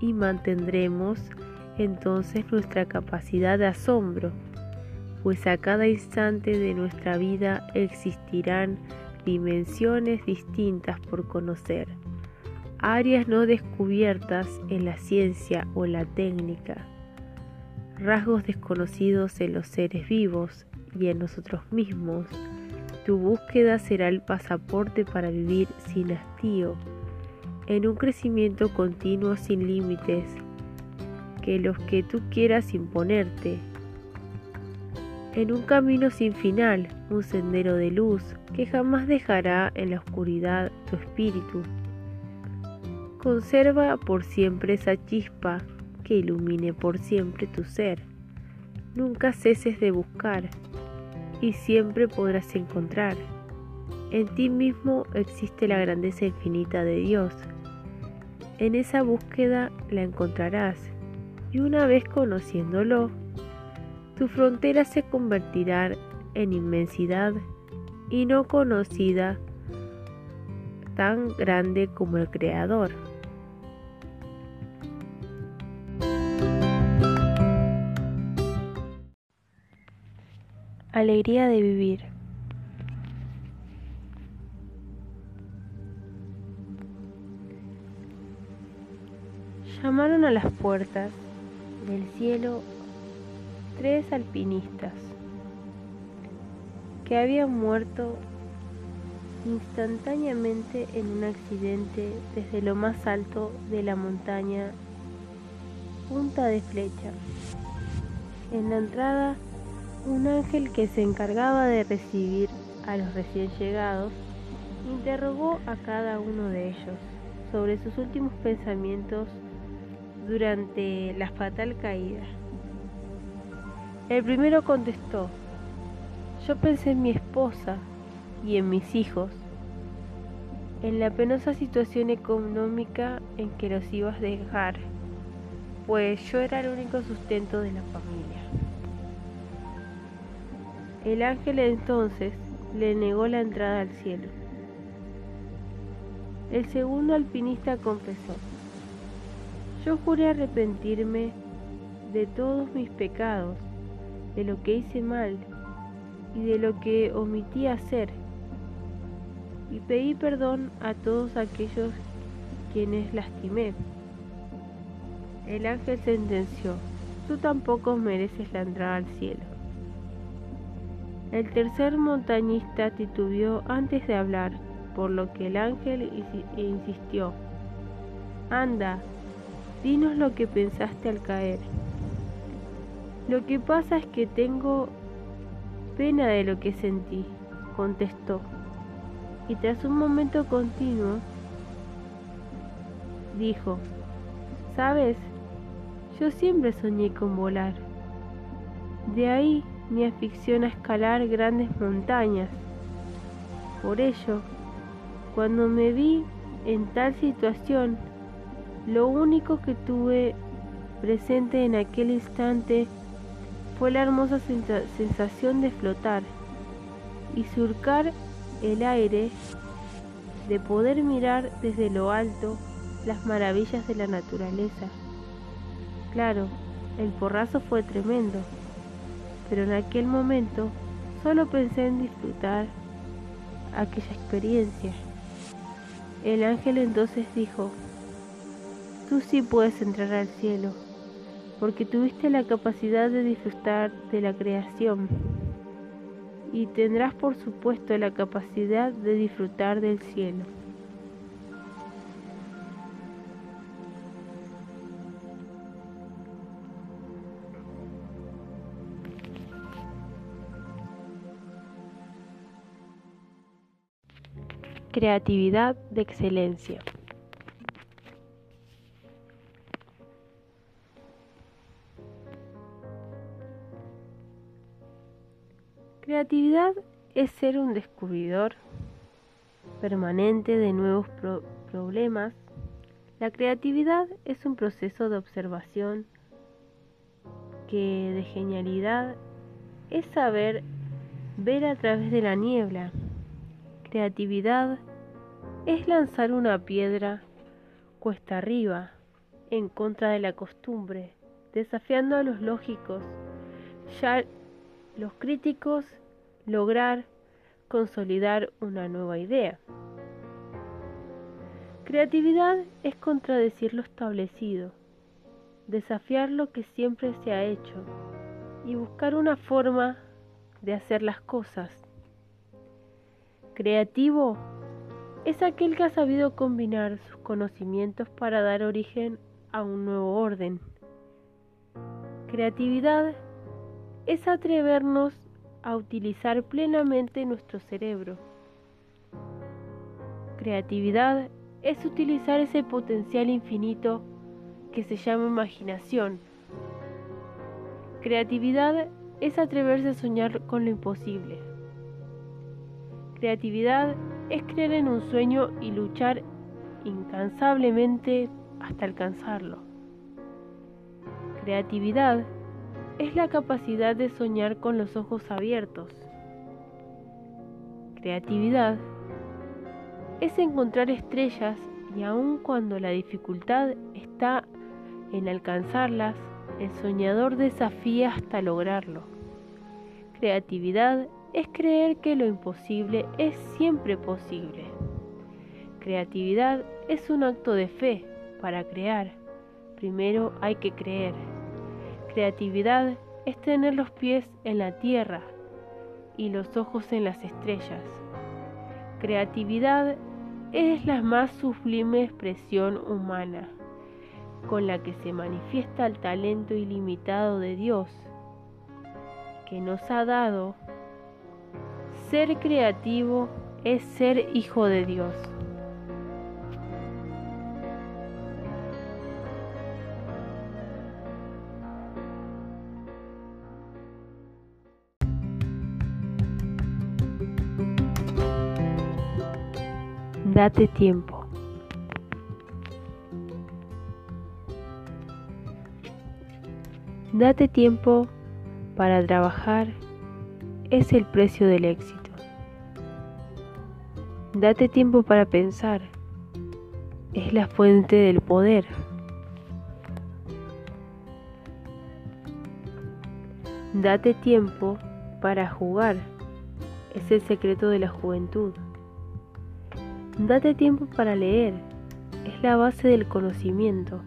y mantendremos entonces nuestra capacidad de asombro, pues a cada instante de nuestra vida existirán dimensiones distintas por conocer, áreas no descubiertas en la ciencia o la técnica, rasgos desconocidos en los seres vivos y en nosotros mismos, tu búsqueda será el pasaporte para vivir sin hastío, en un crecimiento continuo sin límites, que los que tú quieras imponerte, en un camino sin final, un sendero de luz que jamás dejará en la oscuridad tu espíritu. Conserva por siempre esa chispa que ilumine por siempre tu ser. Nunca ceses de buscar y siempre podrás encontrar. En ti mismo existe la grandeza infinita de Dios. En esa búsqueda la encontrarás y una vez conociéndolo, tu frontera se convertirá en inmensidad y no conocida tan grande como el Creador. Alegría de vivir. Llamaron a las puertas del cielo tres alpinistas que habían muerto instantáneamente en un accidente desde lo más alto de la montaña Punta de Flecha. En la entrada un ángel que se encargaba de recibir a los recién llegados interrogó a cada uno de ellos sobre sus últimos pensamientos durante la fatal caída. El primero contestó, yo pensé en mi esposa y en mis hijos, en la penosa situación económica en que los ibas a dejar, pues yo era el único sustento de la familia. El ángel entonces le negó la entrada al cielo. El segundo alpinista confesó, yo juré arrepentirme de todos mis pecados, de lo que hice mal y de lo que omití hacer, y pedí perdón a todos aquellos quienes lastimé. El ángel sentenció, tú tampoco mereces la entrada al cielo. El tercer montañista titubeó antes de hablar, por lo que el ángel insistió. Anda, dinos lo que pensaste al caer. Lo que pasa es que tengo pena de lo que sentí, contestó. Y tras un momento continuo, dijo, ¿sabes? Yo siempre soñé con volar. De ahí mi afición a escalar grandes montañas. Por ello, cuando me vi en tal situación, lo único que tuve presente en aquel instante fue la hermosa sensación de flotar y surcar el aire, de poder mirar desde lo alto las maravillas de la naturaleza. Claro, el porrazo fue tremendo, pero en aquel momento solo pensé en disfrutar aquella experiencia. El ángel entonces dijo, tú sí puedes entrar al cielo, porque tuviste la capacidad de disfrutar de la creación y tendrás por supuesto la capacidad de disfrutar del cielo. Creatividad de excelencia. Creatividad es ser un descubridor permanente de nuevos problemas. La creatividad es un proceso de observación que de genialidad es saber ver a través de la niebla creatividad es lanzar una piedra cuesta arriba en contra de la costumbre, desafiando a los lógicos, ya los críticos lograr consolidar una nueva idea. Creatividad es contradecir lo establecido, desafiar lo que siempre se ha hecho y buscar una forma de hacer las cosas Creativo es aquel que ha sabido combinar sus conocimientos para dar origen a un nuevo orden. Creatividad es atrevernos a utilizar plenamente nuestro cerebro. Creatividad es utilizar ese potencial infinito que se llama imaginación. Creatividad es atreverse a soñar con lo imposible. Creatividad es creer en un sueño y luchar incansablemente hasta alcanzarlo. Creatividad es la capacidad de soñar con los ojos abiertos. Creatividad es encontrar estrellas y aun cuando la dificultad está en alcanzarlas, el soñador desafía hasta lograrlo. Creatividad es creer que lo imposible es siempre posible. Creatividad es un acto de fe para crear. Primero hay que creer. Creatividad es tener los pies en la tierra y los ojos en las estrellas. Creatividad es la más sublime expresión humana con la que se manifiesta el talento ilimitado de Dios, que nos ha dado ser creativo es ser hijo de Dios. Date tiempo. Date tiempo para trabajar es el precio del éxito. Date tiempo para pensar. Es la fuente del poder. Date tiempo para jugar. Es el secreto de la juventud. Date tiempo para leer. Es la base del conocimiento.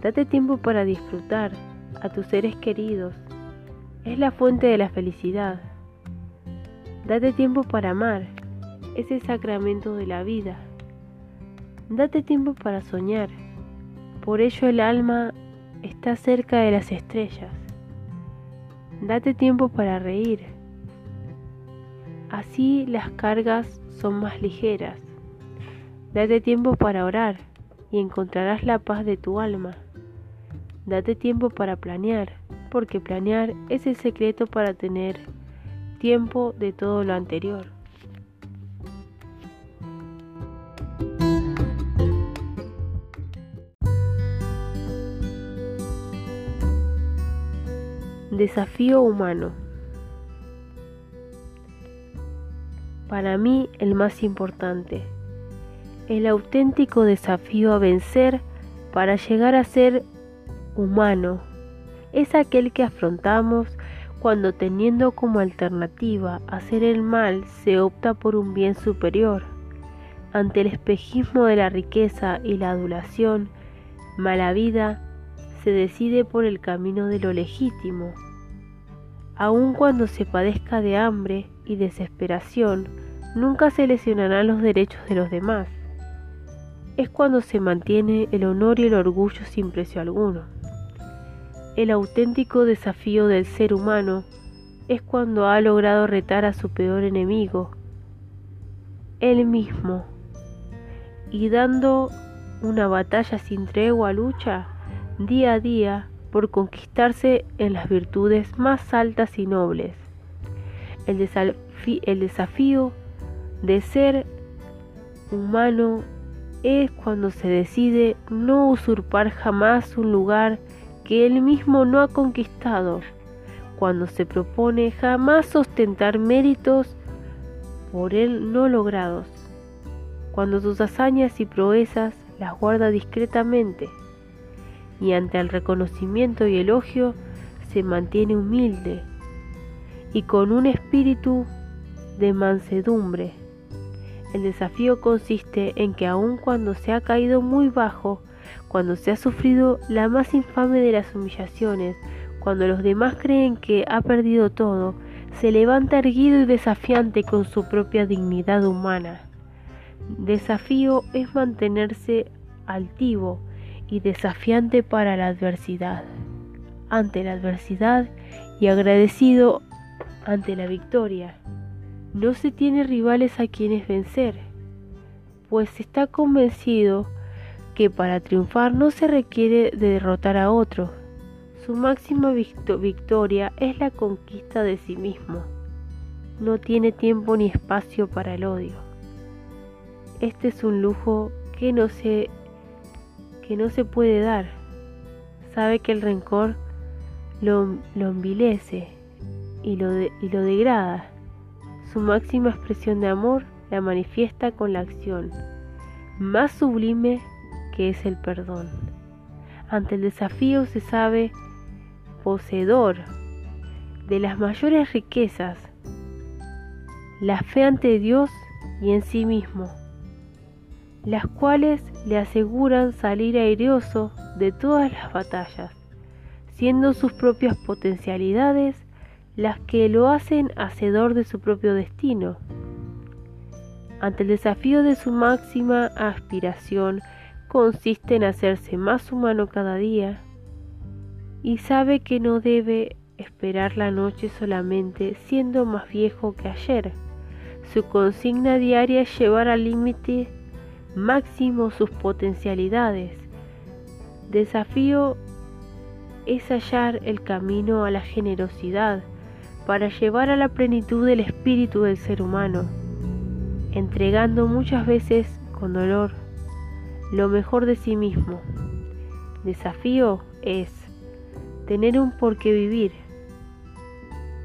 Date tiempo para disfrutar a tus seres queridos. Es la fuente de la felicidad. Date tiempo para amar, es el sacramento de la vida. Date tiempo para soñar, por ello el alma está cerca de las estrellas. Date tiempo para reír, así las cargas son más ligeras. Date tiempo para orar y encontrarás la paz de tu alma. Date tiempo para planear, porque planear es el secreto para tener tiempo de todo lo anterior. Desafío humano. Para mí el más importante, el auténtico desafío a vencer para llegar a ser humano, es aquel que afrontamos cuando teniendo como alternativa hacer el mal se opta por un bien superior. Ante el espejismo de la riqueza y la adulación, mala vida se decide por el camino de lo legítimo. Aun cuando se padezca de hambre y desesperación, nunca se lesionarán los derechos de los demás. Es cuando se mantiene el honor y el orgullo sin precio alguno. El auténtico desafío del ser humano es cuando ha logrado retar a su peor enemigo, él mismo, y dando una batalla sin tregua lucha día a día por conquistarse en las virtudes más altas y nobles. El, el desafío de ser humano es cuando se decide no usurpar jamás un lugar que él mismo no ha conquistado, cuando se propone jamás ostentar méritos por él no logrados, cuando sus hazañas y proezas las guarda discretamente y ante el reconocimiento y elogio se mantiene humilde y con un espíritu de mansedumbre. El desafío consiste en que aun cuando se ha caído muy bajo, cuando se ha sufrido la más infame de las humillaciones, cuando los demás creen que ha perdido todo, se levanta erguido y desafiante con su propia dignidad humana. Desafío es mantenerse altivo y desafiante para la adversidad, ante la adversidad y agradecido ante la victoria. No se tiene rivales a quienes vencer, pues está convencido que para triunfar no se requiere de derrotar a otro. Su máxima victoria es la conquista de sí mismo. No tiene tiempo ni espacio para el odio. Este es un lujo que no se, que no se puede dar. Sabe que el rencor lo, lo envilece y lo, y lo degrada. Su máxima expresión de amor la manifiesta con la acción más sublime es el perdón. Ante el desafío se sabe poseedor de las mayores riquezas, la fe ante Dios y en sí mismo, las cuales le aseguran salir airoso de todas las batallas, siendo sus propias potencialidades las que lo hacen hacedor de su propio destino. Ante el desafío de su máxima aspiración, consiste en hacerse más humano cada día y sabe que no debe esperar la noche solamente siendo más viejo que ayer. Su consigna diaria es llevar al límite máximo sus potencialidades. Desafío es hallar el camino a la generosidad para llevar a la plenitud del espíritu del ser humano, entregando muchas veces con dolor lo mejor de sí mismo. Desafío es tener un por qué vivir,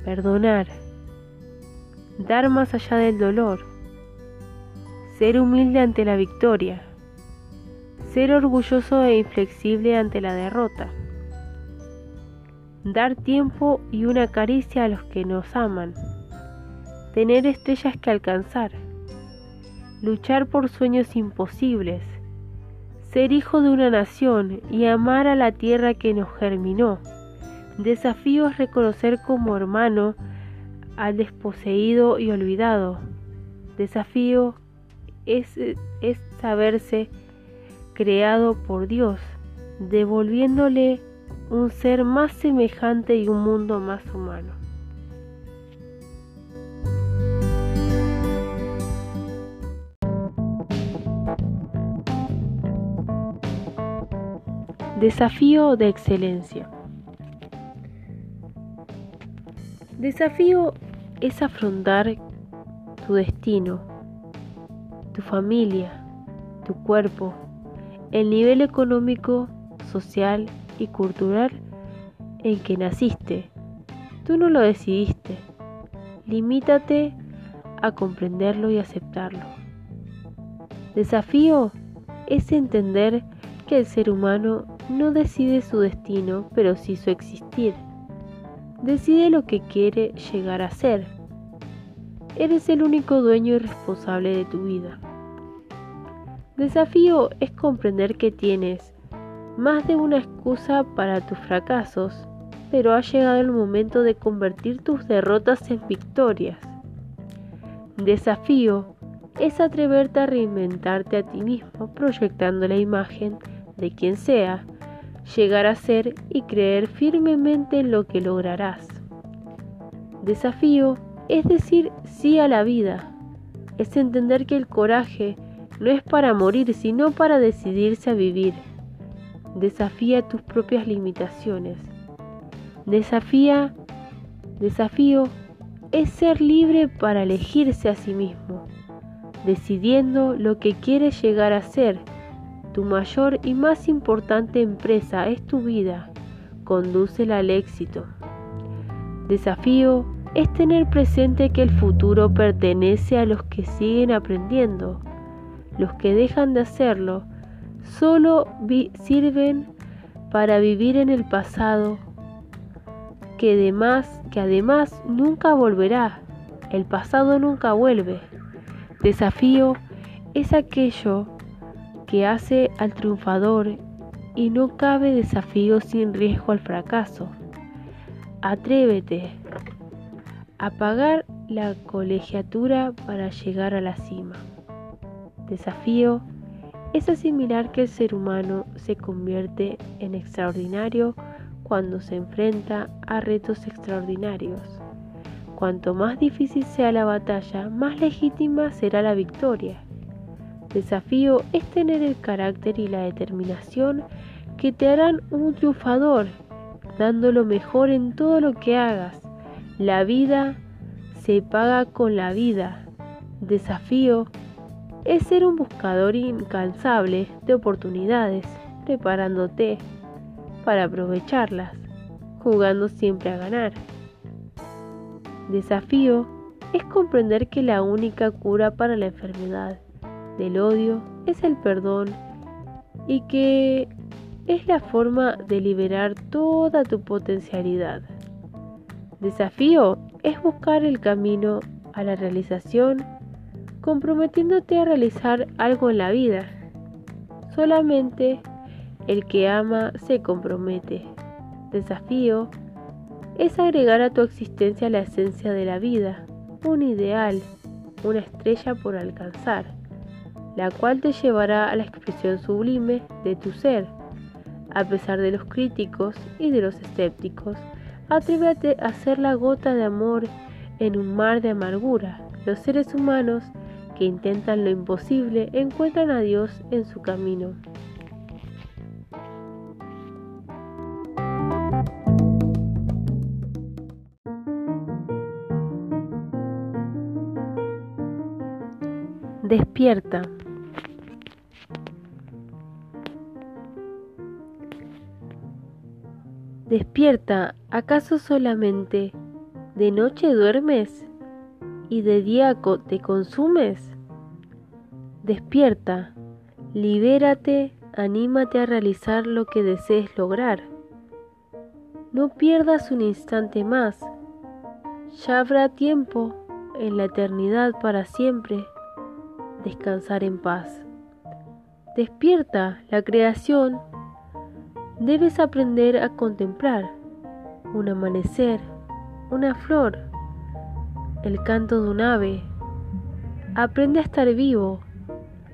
perdonar, dar más allá del dolor, ser humilde ante la victoria, ser orgulloso e inflexible ante la derrota, dar tiempo y una caricia a los que nos aman, tener estrellas que alcanzar, luchar por sueños imposibles, ser hijo de una nación y amar a la tierra que nos germinó. Desafío es reconocer como hermano al desposeído y olvidado. Desafío es, es saberse creado por Dios, devolviéndole un ser más semejante y un mundo más humano. Desafío de excelencia. Desafío es afrontar tu destino, tu familia, tu cuerpo, el nivel económico, social y cultural en que naciste. Tú no lo decidiste. Limítate a comprenderlo y aceptarlo. Desafío es entender que el ser humano no decide su destino, pero sí su existir. Decide lo que quiere llegar a ser. Eres el único dueño y responsable de tu vida. Desafío es comprender que tienes más de una excusa para tus fracasos, pero ha llegado el momento de convertir tus derrotas en victorias. Desafío es atreverte a reinventarte a ti mismo proyectando la imagen de quien sea, llegar a ser y creer firmemente en lo que lograrás. Desafío es decir sí a la vida, es entender que el coraje no es para morir, sino para decidirse a vivir. Desafía tus propias limitaciones. Desafía, desafío es ser libre para elegirse a sí mismo, decidiendo lo que quieres llegar a ser. Tu mayor y más importante empresa es tu vida. Condúcela al éxito. Desafío es tener presente que el futuro pertenece a los que siguen aprendiendo. Los que dejan de hacerlo solo sirven para vivir en el pasado, que además, que nunca volverá. El pasado nunca vuelve. Desafío es aquello que hace al triunfador y no cabe desafío sin riesgo al fracaso. Atrévete a pagar la colegiatura para llegar a la cima. Desafío es asimilar que el ser humano se convierte en extraordinario cuando se enfrenta a retos extraordinarios. Cuanto más difícil sea la batalla, más legítima será la victoria. Desafío es tener el carácter y la determinación que te harán un triunfador, dando lo mejor en todo lo que hagas. La vida se paga con la vida. Desafío es ser un buscador incansable de oportunidades, preparándote para aprovecharlas, jugando siempre a ganar. Desafío es comprender que la única cura para la enfermedad del odio es el perdón y que es la forma de liberar toda tu potencialidad. Desafío es buscar el camino a la realización comprometiéndote a realizar algo en la vida. Solamente el que ama se compromete. Desafío es agregar a tu existencia la esencia de la vida, un ideal, una estrella por alcanzar, la cual te llevará a la expresión sublime de tu ser. A pesar de los críticos y de los escépticos, atrévete a ser la gota de amor en un mar de amargura. Los seres humanos que intentan lo imposible encuentran a Dios en su camino. Despierta. Despierta, ¿acaso solamente de noche duermes? y de día te consumes? Despierta, libérate, anímate a realizar lo que desees lograr. No pierdas un instante más. Ya habrá tiempo en la eternidad para siempre descansar en paz. Despierta la creación. Debes aprender a contemplar un amanecer, una flor, el canto de un ave. Aprende a estar vivo,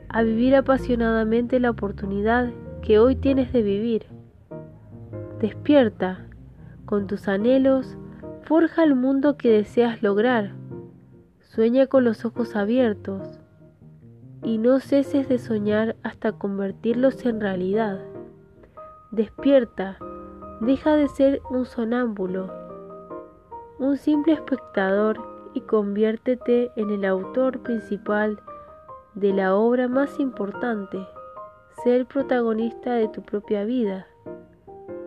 a vivir apasionadamente la oportunidad que hoy tienes de vivir. Despierta, con tus anhelos, forja el mundo que deseas lograr. Sueña con los ojos abiertos y no ceses de soñar hasta convertirlos en realidad. Despierta, deja de ser un sonámbulo, un simple espectador y conviértete en el autor principal de la obra más importante, ser protagonista de tu propia vida.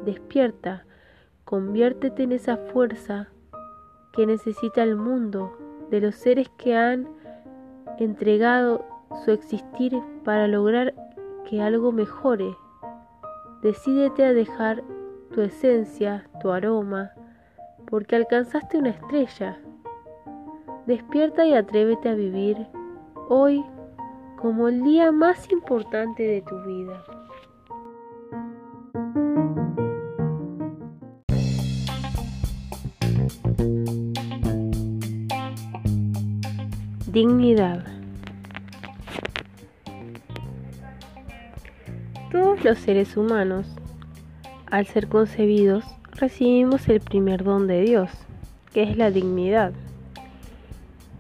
Despierta, conviértete en esa fuerza que necesita el mundo, de los seres que han entregado su existir para lograr que algo mejore. Decídete a dejar tu esencia, tu aroma, porque alcanzaste una estrella. Despierta y atrévete a vivir hoy como el día más importante de tu vida. Dignidad. Todos los seres humanos, al ser concebidos, recibimos el primer don de Dios, que es la dignidad,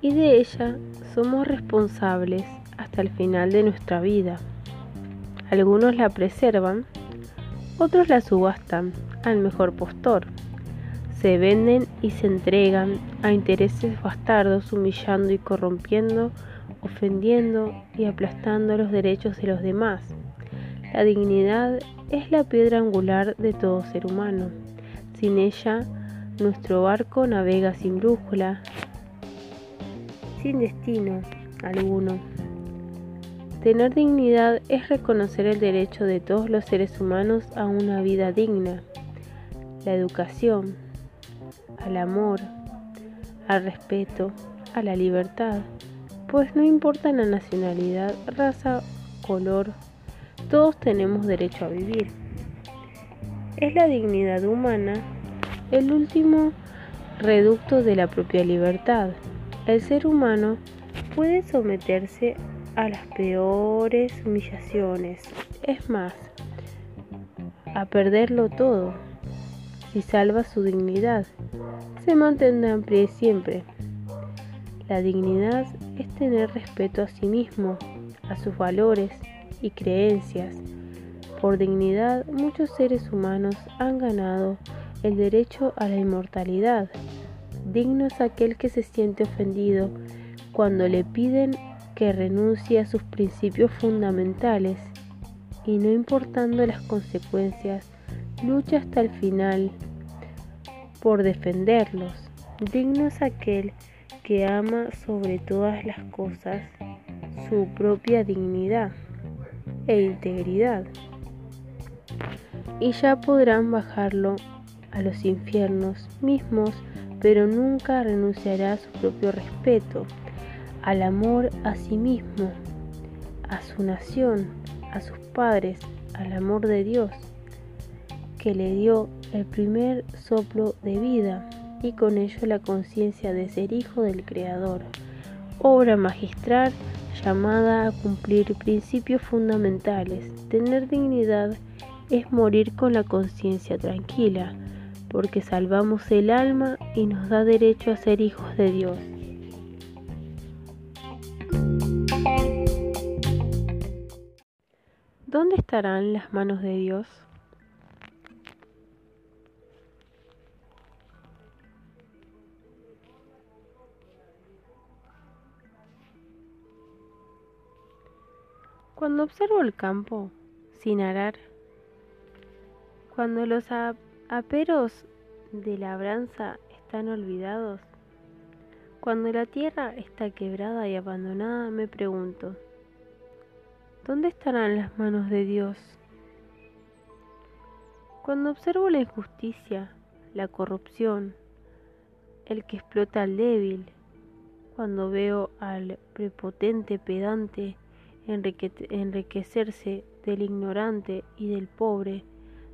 y de ella somos responsables hasta el final de nuestra vida. Algunos la preservan, otros la subastan al mejor postor. Se venden y se entregan a intereses bastardos, humillando y corrompiendo, ofendiendo y aplastando los derechos de los demás la dignidad es la piedra angular de todo ser humano. Sin ella, nuestro barco navega sin brújula, sin destino alguno. Tener dignidad es reconocer el derecho de todos los seres humanos a una vida digna, la educación, al amor, al respeto, a la libertad, pues no importa la nacionalidad, raza, color, todos tenemos derecho a vivir. Es la dignidad humana el último reducto de la propia libertad. El ser humano puede someterse a las peores humillaciones, es más, a perderlo todo. Si salva su dignidad, se mantendrá en pie siempre. La dignidad es tener respeto a sí mismo, a sus valores, y creencias. Por dignidad, muchos seres humanos han ganado el derecho a la inmortalidad. Digno es aquel que se siente ofendido cuando le piden que renuncie a sus principios fundamentales y no importando las consecuencias, lucha hasta el final por defenderlos. Digno es aquel que ama sobre todas las cosas su propia dignidad e integridad. Y ya podrán bajarlo a los infiernos mismos, pero nunca renunciará a su propio respeto, al amor a sí mismo, a su nación, a sus padres, al amor de Dios, que le dio el primer soplo de vida y con ello la conciencia de ser hijo del Creador. Obra magistral llamada a cumplir principios fundamentales. Tener dignidad es morir con la conciencia tranquila, porque salvamos el alma y nos da derecho a ser hijos de Dios. ¿Dónde estarán las manos de Dios? Cuando observo el campo sin arar, cuando los aperos de labranza están olvidados, cuando la tierra está quebrada y abandonada, me pregunto, ¿dónde estarán las manos de Dios? Cuando observo la injusticia, la corrupción, el que explota al débil, cuando veo al prepotente pedante enriquecerse del ignorante y del pobre,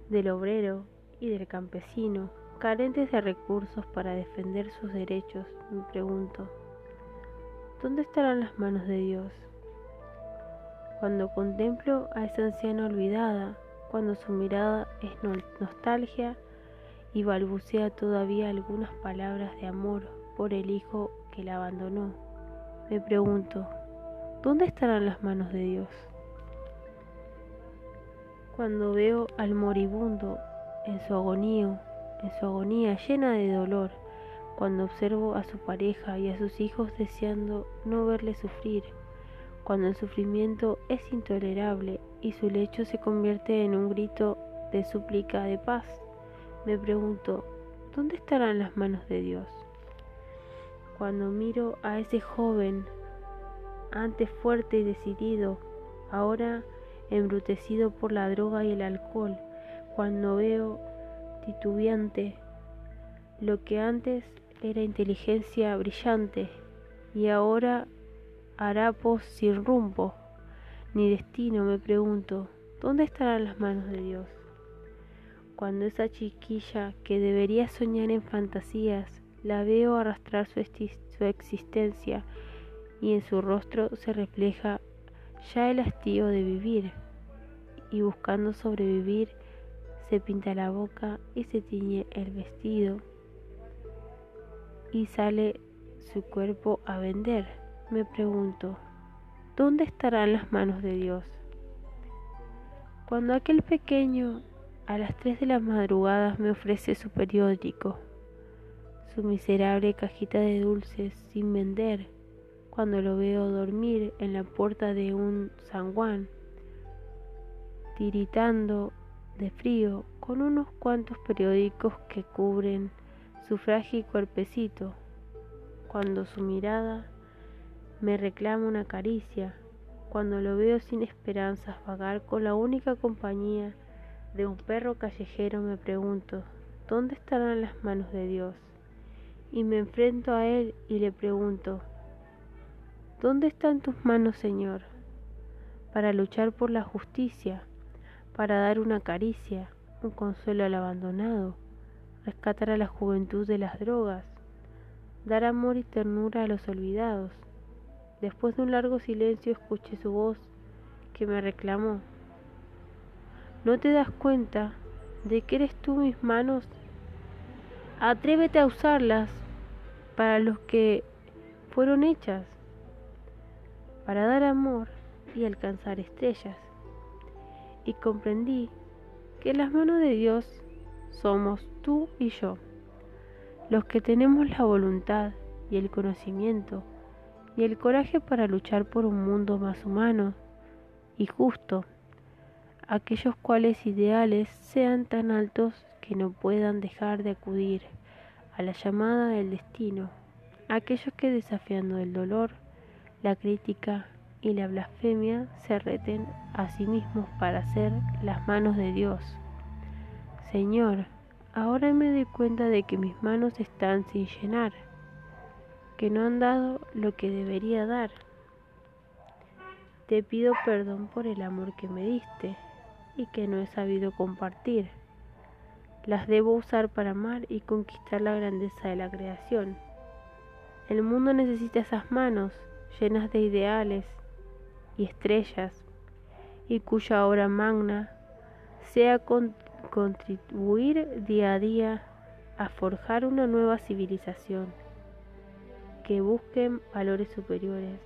del obrero y del campesino, carentes de recursos para defender sus derechos, me pregunto, ¿dónde estarán las manos de Dios? Cuando contemplo a esa anciana olvidada, cuando su mirada es nostalgia y balbucea todavía algunas palabras de amor por el hijo que la abandonó, me pregunto, ¿dónde estarán las manos de Dios? Cuando veo al moribundo en su agonía, en su agonía llena de dolor, cuando observo a su pareja y a sus hijos deseando no verle sufrir, cuando el sufrimiento es intolerable y su lecho se convierte en un grito de súplica de paz, me pregunto, ¿dónde estarán las manos de Dios? Cuando miro a ese joven, antes fuerte y decidido, ahora embrutecido por la droga y el alcohol, cuando veo titubeante lo que antes era inteligencia brillante y ahora harapos sin rumbo ni destino, me pregunto, ¿dónde estarán las manos de Dios? Cuando esa chiquilla que debería soñar en fantasías, la veo arrastrar su, su existencia y en su rostro se refleja ya el hastío de vivir y buscando sobrevivir se pinta la boca y se tiñe el vestido y sale su cuerpo a vender. Me pregunto, ¿dónde estarán las manos de Dios? Cuando aquel pequeño a las tres de la madrugada me ofrece su periódico, su miserable cajita de dulces sin vender, cuando lo veo dormir en la puerta de un San Juan, tiritando de frío con unos cuantos periódicos que cubren su frágil cuerpecito, cuando su mirada me reclama una caricia, cuando lo veo sin esperanzas vagar con la única compañía de un perro callejero, me pregunto, ¿dónde estarán las manos de Dios? Y me enfrento a Él y le pregunto, ¿dónde están tus manos, Señor? Para luchar por la justicia, para dar una caricia, un consuelo al abandonado, rescatar a la juventud de las drogas, dar amor y ternura a los olvidados. Después de un largo silencio escuché su voz que me reclamó. ¿No te das cuenta de que eres tú mis manos? Atrévete a usarlas para los que fueron hechas, para dar amor y alcanzar estrellas. Y comprendí que las manos de Dios somos tú y yo, los que tenemos la voluntad y el conocimiento y el coraje para luchar por un mundo más humano y justo, aquellos cuales ideales sean tan altos que no puedan dejar de acudir a la llamada del destino, aquellos que desafiando el dolor, la crítica y la blasfemia se reten a sí mismos para ser las manos de Dios. Señor, ahora me doy cuenta de que mis manos están sin llenar, que no han dado lo que debería dar. Te pido perdón por el amor que me diste y que no he sabido compartir. Las debo usar para amar y conquistar la grandeza de la creación. El mundo necesita esas manos llenas de ideales, y estrellas, y cuya obra magna sea contribuir día a día a forjar una nueva civilización, que busquen valores superiores,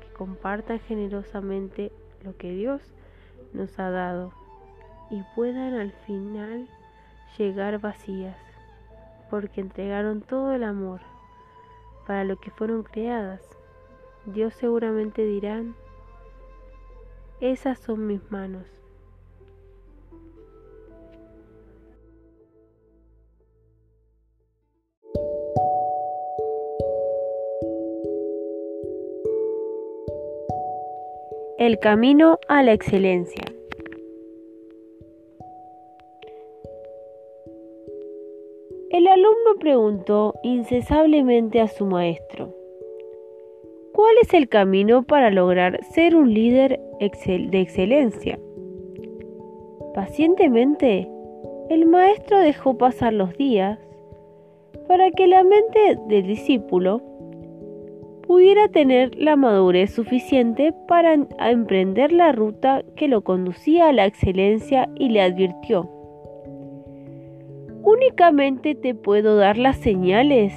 que compartan generosamente lo que Dios nos ha dado y puedan al final llegar vacías, porque entregaron todo el amor para lo que fueron creadas. Dios seguramente dirán, esas son mis manos. El camino a la excelencia. El alumno preguntó incesablemente a su maestro, ¿Cuál es el camino para lograr ser un líder de excelencia? Pacientemente, el maestro dejó pasar los días para que la mente del discípulo pudiera tener la madurez suficiente para emprender la ruta que lo conducía a la excelencia y le advirtió, únicamente te puedo dar las señales,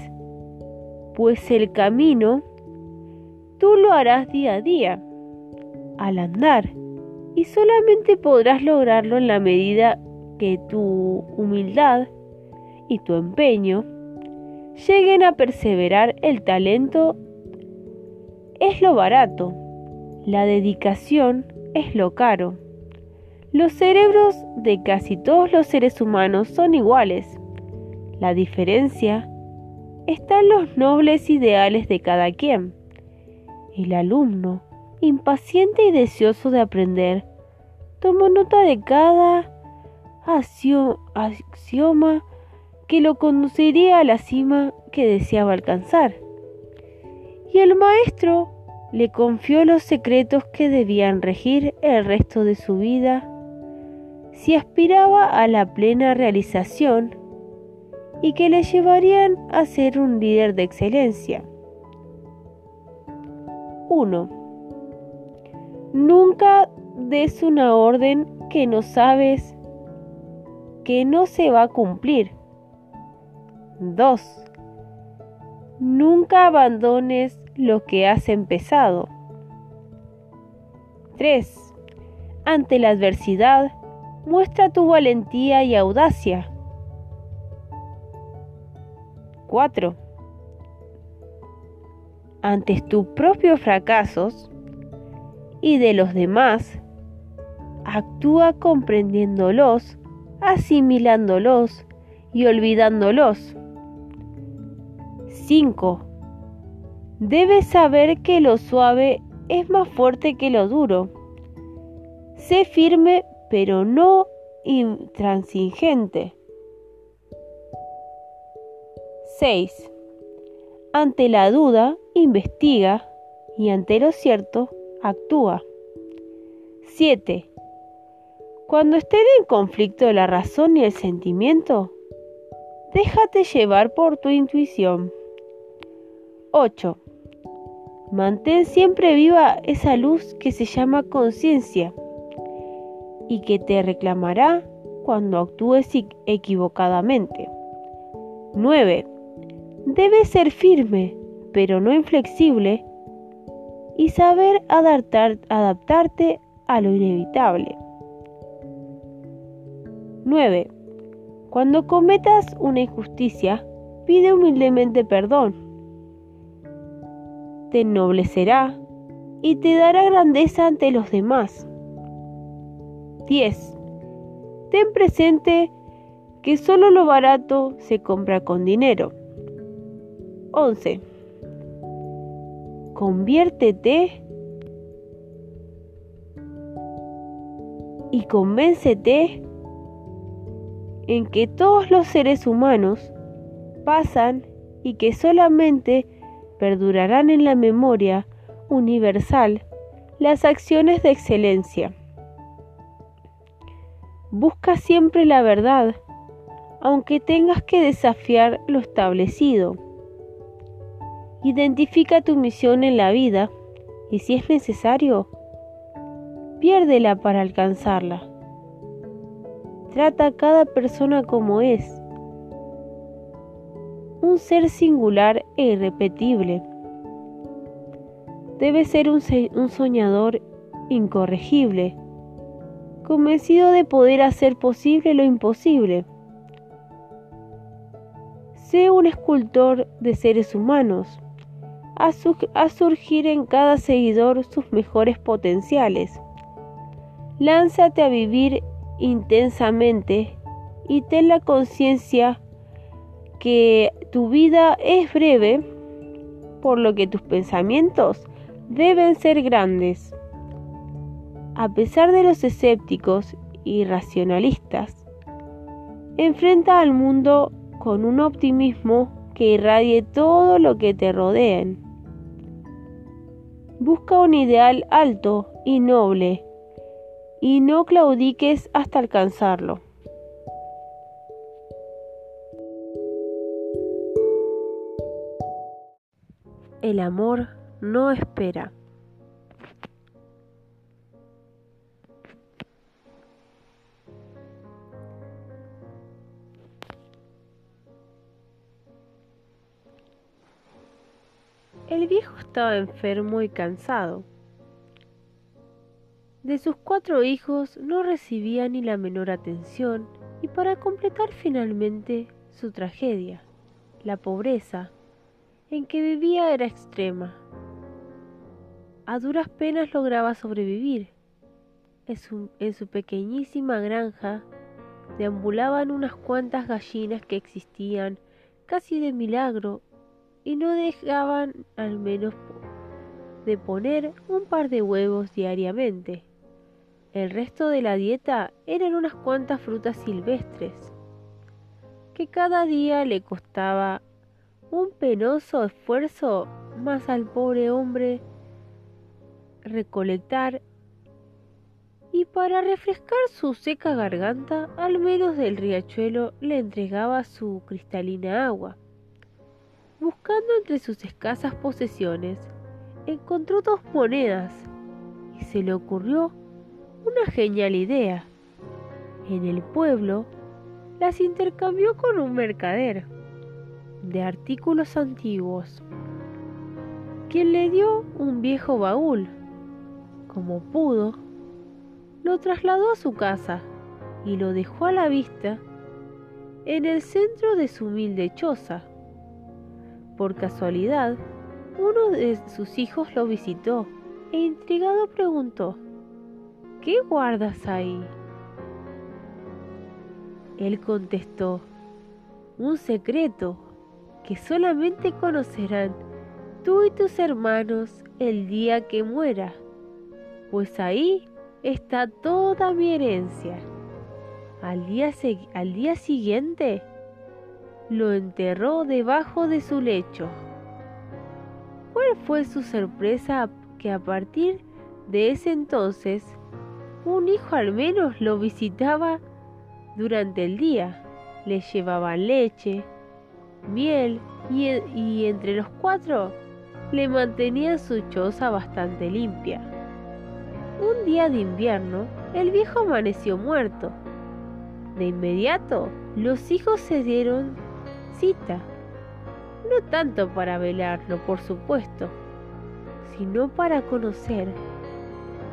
pues el camino tú lo harás día a día, al andar, y solamente podrás lograrlo en la medida que tu humildad y tu empeño lleguen a perseverar el talento es lo barato, la dedicación es lo caro. Los cerebros de casi todos los seres humanos son iguales. La diferencia está en los nobles ideales de cada quien. El alumno, impaciente y deseoso de aprender, tomó nota de cada axioma que lo conduciría a la cima que deseaba alcanzar. Y el maestro le confió los secretos que debían regir el resto de su vida si aspiraba a la plena realización y que le llevarían a ser un líder de excelencia. 1. Nunca des una orden que no sabes que no se va a cumplir. 2. Nunca abandones lo que has empezado. 3. Ante la adversidad, muestra tu valentía y audacia. 4. Ante tus propios fracasos y de los demás, actúa comprendiéndolos, asimilándolos y olvidándolos. 5. Debes saber que lo suave es más fuerte que lo duro. Sé firme pero no intransigente. 6. Ante la duda, investiga y ante lo cierto, actúa. 7. Cuando estén en conflicto la razón y el sentimiento, déjate llevar por tu intuición. 8. Mantén siempre viva esa luz que se llama conciencia y que te reclamará cuando actúes equivocadamente. 9. Debes ser firme, pero no inflexible, y saber adaptarte a lo inevitable. 9. Cuando cometas una injusticia, pide humildemente perdón. Te ennoblecerá y te dará grandeza ante los demás. 10. Ten presente que solo lo barato se compra con dinero. 11. Conviértete y convéncete en que todos los seres humanos pasan y que solamente perdurarán en la memoria universal las acciones de excelencia. Busca siempre la verdad, aunque tengas que desafiar lo establecido. Identifica tu misión en la vida y si es necesario, piérdela para alcanzarla. Trata a cada persona como es, un ser singular e irrepetible. Debe ser un, un soñador incorregible convencido de poder hacer posible lo imposible. Sé un escultor de seres humanos. Haz, surgir en cada seguidor sus mejores potenciales. Lánzate a vivir intensamente y ten la conciencia que tu vida es breve, por lo que tus pensamientos deben ser grandes. A pesar de los escépticos y racionalistas, enfrenta al mundo con un optimismo que irradie todo lo que te rodeen. Busca un ideal alto y noble y no claudiques hasta alcanzarlo. El amor no espera. El viejo estaba enfermo y cansado. De sus cuatro hijos no recibía ni la menor atención y para completar finalmente su tragedia, la pobreza en que vivía era extrema. A duras penas lograba sobrevivir. En su, pequeñísima granja deambulaban unas cuantas gallinas que existían casi de milagro y no dejaban al menos de poner un par de huevos diariamente. El resto de la dieta eran unas cuantas frutas silvestres, que cada día le costaba un penoso esfuerzo más al pobre hombre recolectar y para refrescar su seca garganta al menos del riachuelo le entregaba su cristalina agua. Buscando entre sus escasas posesiones, encontró dos monedas y se le ocurrió una genial idea. En el pueblo las intercambió con un mercader de artículos antiguos, quien le dio un viejo baúl. Como pudo, lo trasladó a su casa y lo dejó a la vista en el centro de su humilde choza. Por casualidad, uno de sus hijos lo visitó e intrigado preguntó, ¿Qué guardas ahí? Él contestó, un secreto que solamente conocerán tú y tus hermanos el día que muera, pues ahí está toda mi herencia. Al día, al día siguiente, lo enterró debajo de su lecho. ¿Cuál fue su sorpresa que a partir de ese entonces un hijo al menos lo visitaba durante el día? Le llevaba leche, miel y, y entre los cuatro le mantenían su choza bastante limpia. Un día de invierno, el viejo amaneció muerto. De inmediato, los hijos se dieron No tanto para velarlo, por supuesto, sino para conocer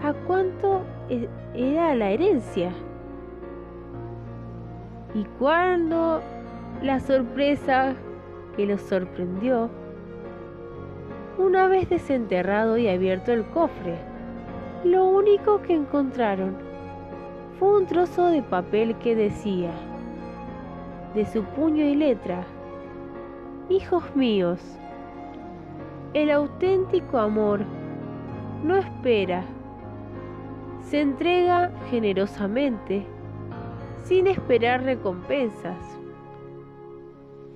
a cuánto e-, era la herencia. Y cuando la sorpresa que los sorprendió, una vez desenterrado y abierto el cofre, lo único que encontraron fue un trozo de papel que decía, de su puño y letra, Hijos míos, el auténtico amor no espera, se entrega generosamente sin esperar recompensas.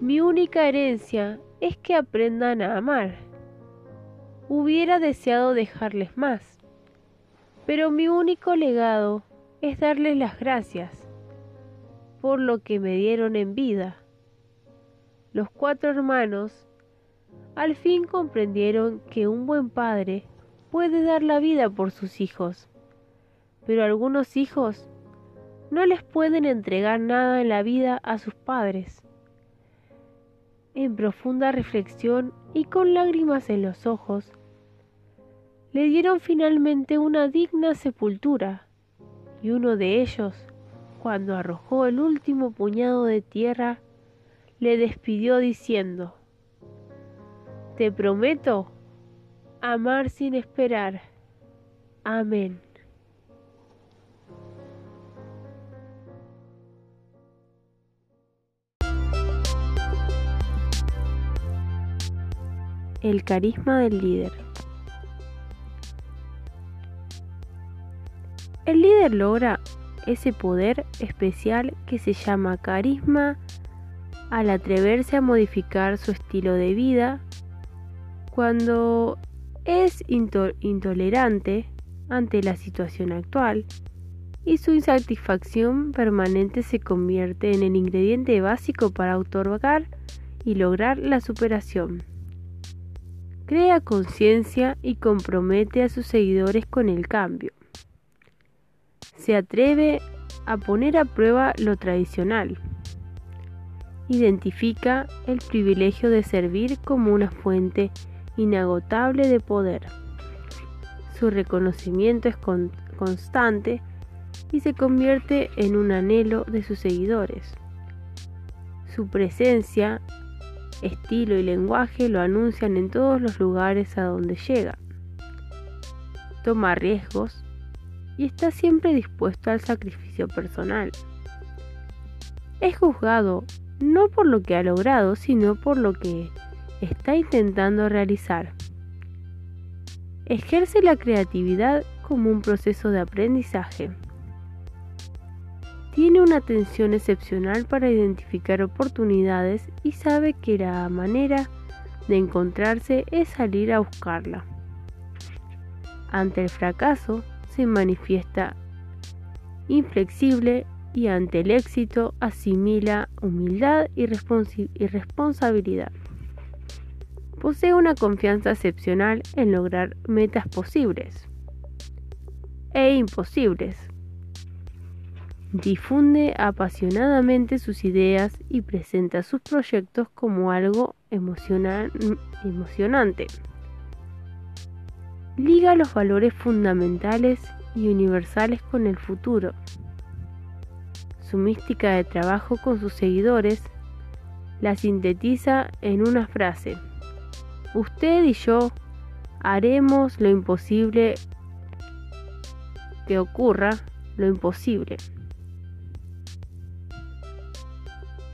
Mi única herencia es que aprendan a amar. Hubiera deseado dejarles más, pero mi único legado es darles las gracias por lo que me dieron en vida. Los cuatro hermanos al fin comprendieron que un buen padre puede dar la vida por sus hijos, pero algunos hijos no les pueden entregar nada en la vida a sus padres. En profunda reflexión y con lágrimas en los ojos, le dieron finalmente una digna sepultura, y uno de ellos, cuando arrojó el último puñado de tierra, le despidió diciendo, Te prometo amar sin esperar. Amén. El carisma del líder. El líder logra ese poder especial que se llama carisma al atreverse a modificar su estilo de vida cuando es intolerante ante la situación actual y su insatisfacción permanente se convierte en el ingrediente básico para otorgar y lograr la superación. crea conciencia y compromete a sus seguidores con el cambio. Se atreve a poner a prueba lo tradicional. Identifica el privilegio de servir como una fuente inagotable de poder. Su reconocimiento es constante y se convierte en un anhelo de sus seguidores. Su presencia, estilo y lenguaje lo anuncian en todos los lugares a donde llega. Toma riesgos y está siempre dispuesto al sacrificio personal. Es juzgado no por lo que ha logrado, sino por lo que está intentando realizar. Ejerce la creatividad como un proceso de aprendizaje. Tiene una atención excepcional para identificar oportunidades y sabe que la manera de encontrarse es salir a buscarla. Ante el fracaso se manifiesta inflexible y ante el éxito asimila humildad y, responsabilidad. Posee una confianza excepcional en lograr metas posibles e imposibles. Difunde apasionadamente sus ideas y presenta sus proyectos como algo emocionante. Liga los valores fundamentales y universales con el futuro su mística de trabajo con sus seguidores, la sintetiza en una frase. Usted y yo haremos lo imposible que ocurra, lo imposible.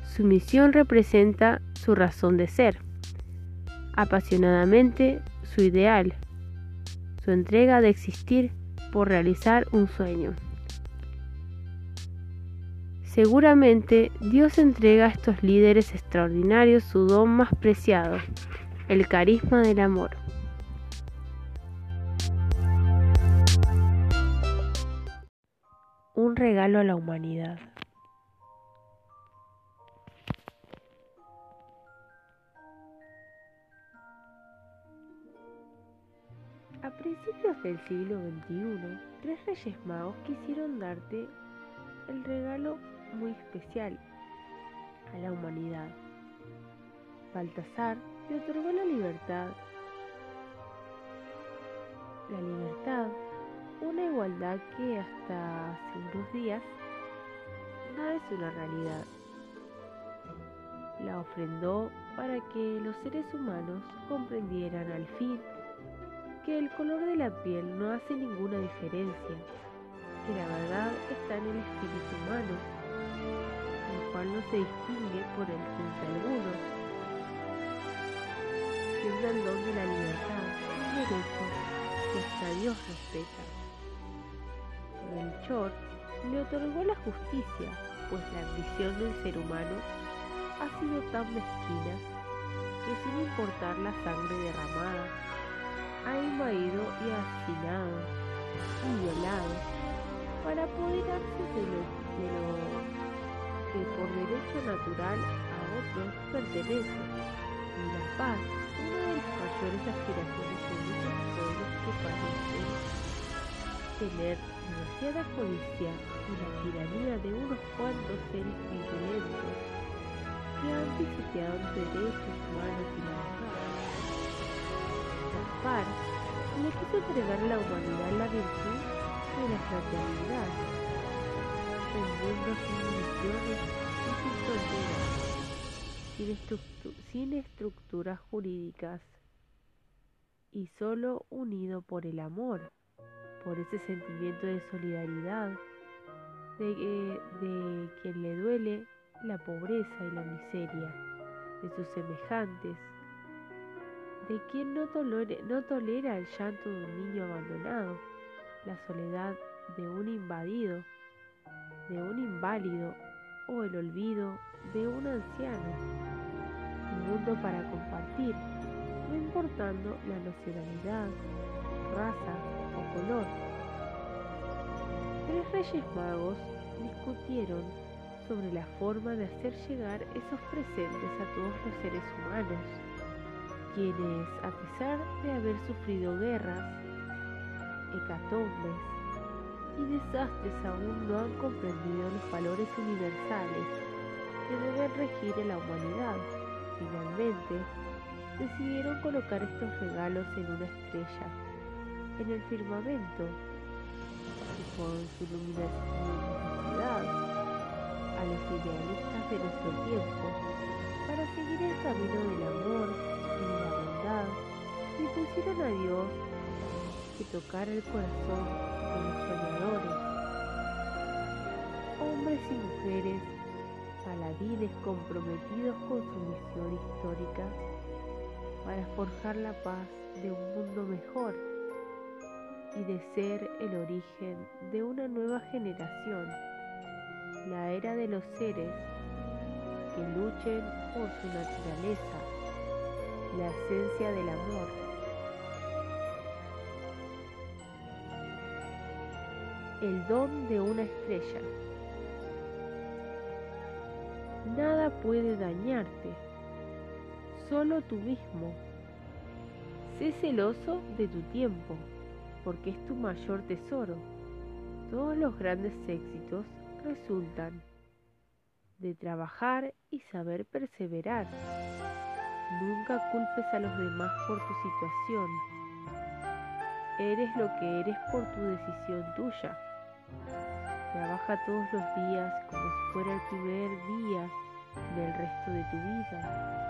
Su misión representa su razón de ser, apasionadamente su ideal, su entrega de existir por realizar un sueño. Seguramente Dios entrega a estos líderes extraordinarios su don más preciado, el carisma del amor. Un regalo a la humanidad. A principios del siglo XXI, tres reyes magos quisieron darte el regalo muy especial a la humanidad. Baltasar le otorgó la libertad. La libertad, una igualdad que hasta hace unos días no es una realidad. La ofrendó para que los seres humanos comprendieran al fin que el color de la piel no hace ninguna diferencia, que la verdad está en el espíritu humano cual no se distingue por el tinte alguno, siendo el don de la libertad un derecho que hasta Dios respeta. Melchor le otorgó la justicia, pues la ambición del ser humano ha sido tan mezquina que sin importar la sangre derramada, ha invadido y asesinado y violado para apoderarse de lo, de lo que por derecho natural a otros pertenece, y la paz, una de las mayores aspiraciones de muchos pueblos que parecen tener demasiada codicia y la tiranía de unos cuantos seres violentos que han pisoteado los derechos humanos y la le quiso entregar la humanidad la virtud de la fraternidad. Mundo sin sin sin estructuras jurídicas. Y solo unido por el amor, por ese sentimiento de solidaridad, de, de quien le duele la pobreza y la miseria de sus semejantes, de quien no, no tolera el llanto de un niño abandonado, la soledad de un invadido, de un inválido o el olvido de un anciano. Un mundo para compartir, no importando la nacionalidad, raza o color. Tres reyes magos discutieron sobre la forma de hacer llegar esos presentes a todos los seres humanos. Quienes, a pesar de haber sufrido guerras, hecatombes y desastres, aún no han comprendido los valores universales que deben regir en la humanidad. Finalmente, decidieron colocar estos regalos en una estrella, en el firmamento, y con su luminosidad a los idealistas de nuestro tiempo, para seguir el camino del amor de la bondad, y pusieron a Dios que tocara el corazón de los soñadores, hombres y mujeres paladines comprometidos con su misión histórica para forjar la paz de un mundo mejor y de ser el origen de una nueva generación, la era de los seres que luchen por su naturaleza, la esencia del amor. El don de una estrella. Nada puede dañarte solo tú mismo. Sé celoso de tu tiempo, porque es tu mayor tesoro. Todos los grandes éxitos resultan de trabajar y saber perseverar. Nunca culpes a los demás por tu situación. Eres lo que eres por tu decisión tuya. Trabaja todos los días como si fuera el primer día del resto de tu vida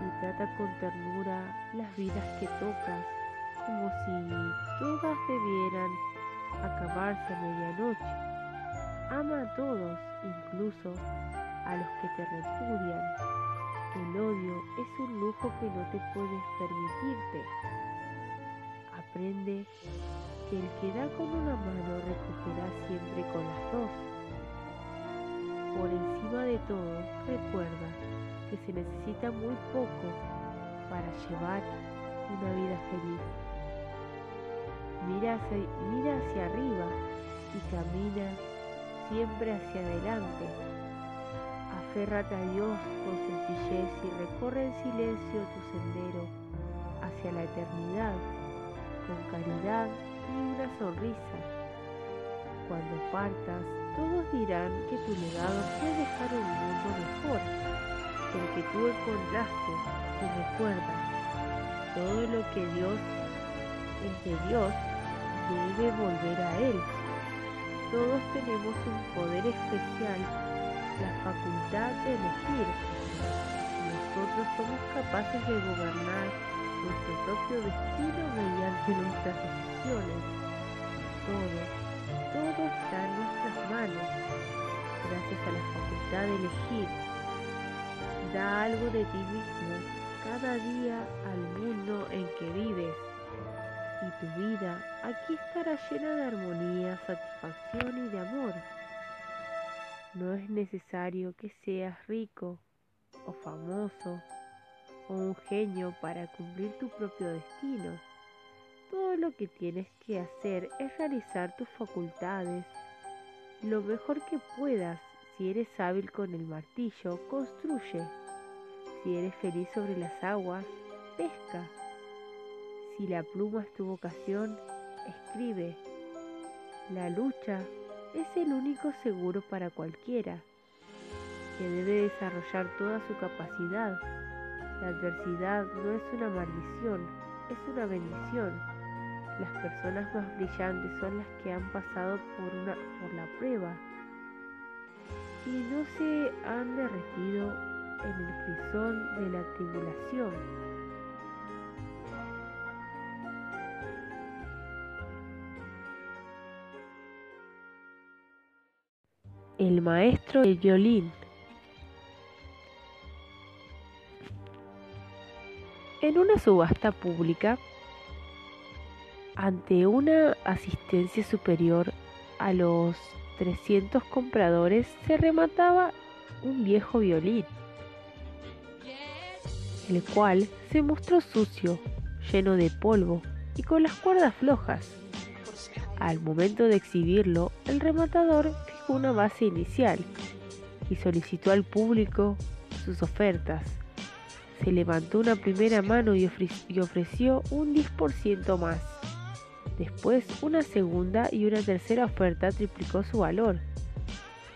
y trata con ternura las vidas que tocas, como si todas debieran acabarse a medianoche. Ama a todos, incluso a los que te repudian. El odio es un lujo que no te puedes permitirte. Aprende que el que da con una mano recupera siempre con las dos. Por encima de todo, recuerda que se necesita muy poco para llevar una vida feliz. Mira hacia, mira hacia arriba y camina siempre hacia adelante. Aférrate a Dios con sencillez y recorre en silencio tu sendero hacia la eternidad con caridad y una sonrisa. Cuando partas, todos dirán que tu legado fue dejar un mundo mejor el que tú encontraste y recuerda, todo lo que Dios es de Dios debe volver a Él. Todos tenemos un poder especial, la facultad de elegir. Nosotros somos capaces de gobernar nuestro propio destino mediante nuestras decisiones. Todo, todo está en nuestras manos, gracias a la facultad de elegir Da algo de ti mismo cada día al mundo en que vives y tu vida aquí estará llena de armonía, satisfacción y de amor. No es necesario que seas rico o famoso o un genio para cumplir tu propio destino. Todo lo que tienes que hacer es realizar tus facultades lo mejor que puedas. Si eres hábil con el martillo, construye. Si eres feliz sobre las aguas, pesca. Si la pluma es tu vocación, escribe. La lucha es el único seguro para cualquiera, que debe desarrollar toda su capacidad. La adversidad no es una maldición, es una bendición. Las personas más brillantes son las que han pasado por, una, por la prueba y no se han derretido en el crisol de la tribulación. El maestro del violín. En una subasta pública, ante una asistencia superior a los 300 compradores, se remataba un viejo violín el cual se mostró sucio, lleno de polvo y con las cuerdas flojas. Al momento de exhibirlo, el rematador una base inicial y solicitó al público sus ofertas. se levantó una primera mano y, ofreció un 10% más. Después una segunda y una tercera oferta triplicó su valor.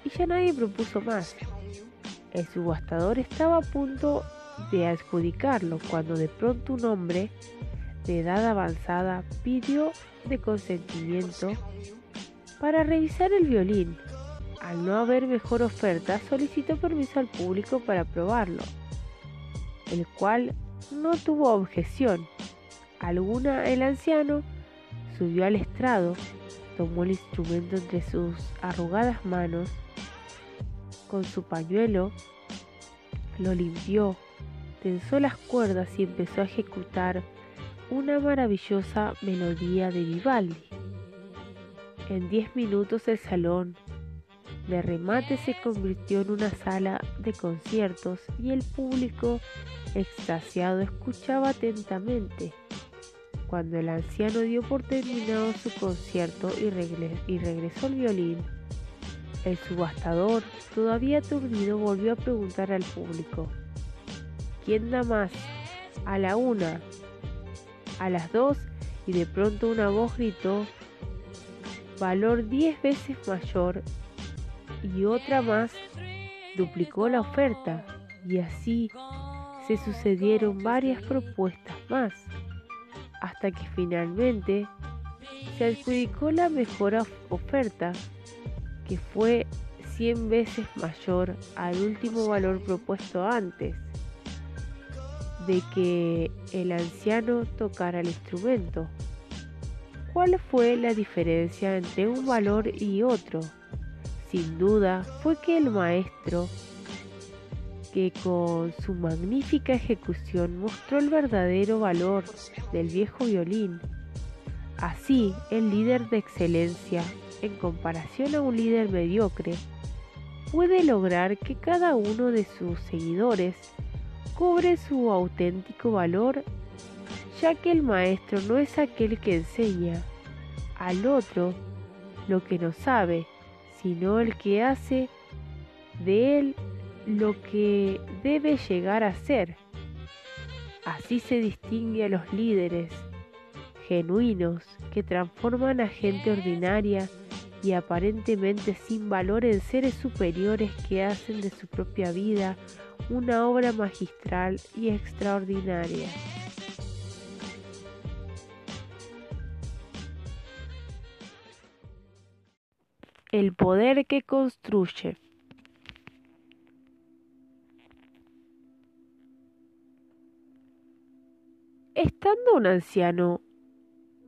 Y ya nadie propuso más. El subastador estaba a punto de adjudicarlo cuando de pronto un hombre de edad avanzada pidió de consentimiento para revisar el violín. Al no haber mejor oferta, solicitó permiso al público para probarlo el cual no tuvo objeción alguna. El anciano subió al estrado, tomó el instrumento entre sus arrugadas manos, con su pañuelo lo limpió, tensó las cuerdas y empezó a ejecutar una maravillosa melodía de Vivaldi. En diez minutos el salón de remate se convirtió en una sala de conciertos y el público extasiado escuchaba atentamente. Cuando el anciano dio por terminado su concierto y, regresó el violín, el subastador, todavía aturdido, volvió a preguntar al público, ¿quién da más? A la una, a las dos, y de pronto una voz gritó, valor diez veces mayor, y otra más duplicó la oferta, y así se sucedieron varias propuestas más, hasta que finalmente se adjudicó la mejor oferta, que fue 100 veces mayor al último valor propuesto antes de que el anciano tocara el instrumento. ¿Cuál fue la diferencia entre un valor y otro? Sin duda fue que el maestro que con su magnífica ejecución mostró el verdadero valor del viejo violín. Así, el líder de excelencia, en comparación a un líder mediocre, puede lograr que cada uno de sus seguidores cobre su auténtico valor, ya que el maestro no es aquel que enseña al otro lo que no sabe, sino el que hace de él lo que debe llegar a ser. Así se distingue a los líderes genuinos que transforman a gente ordinaria y aparentemente sin valor en seres superiores que hacen de su propia vida una obra magistral y extraordinaria. El poder que construye. Estando un anciano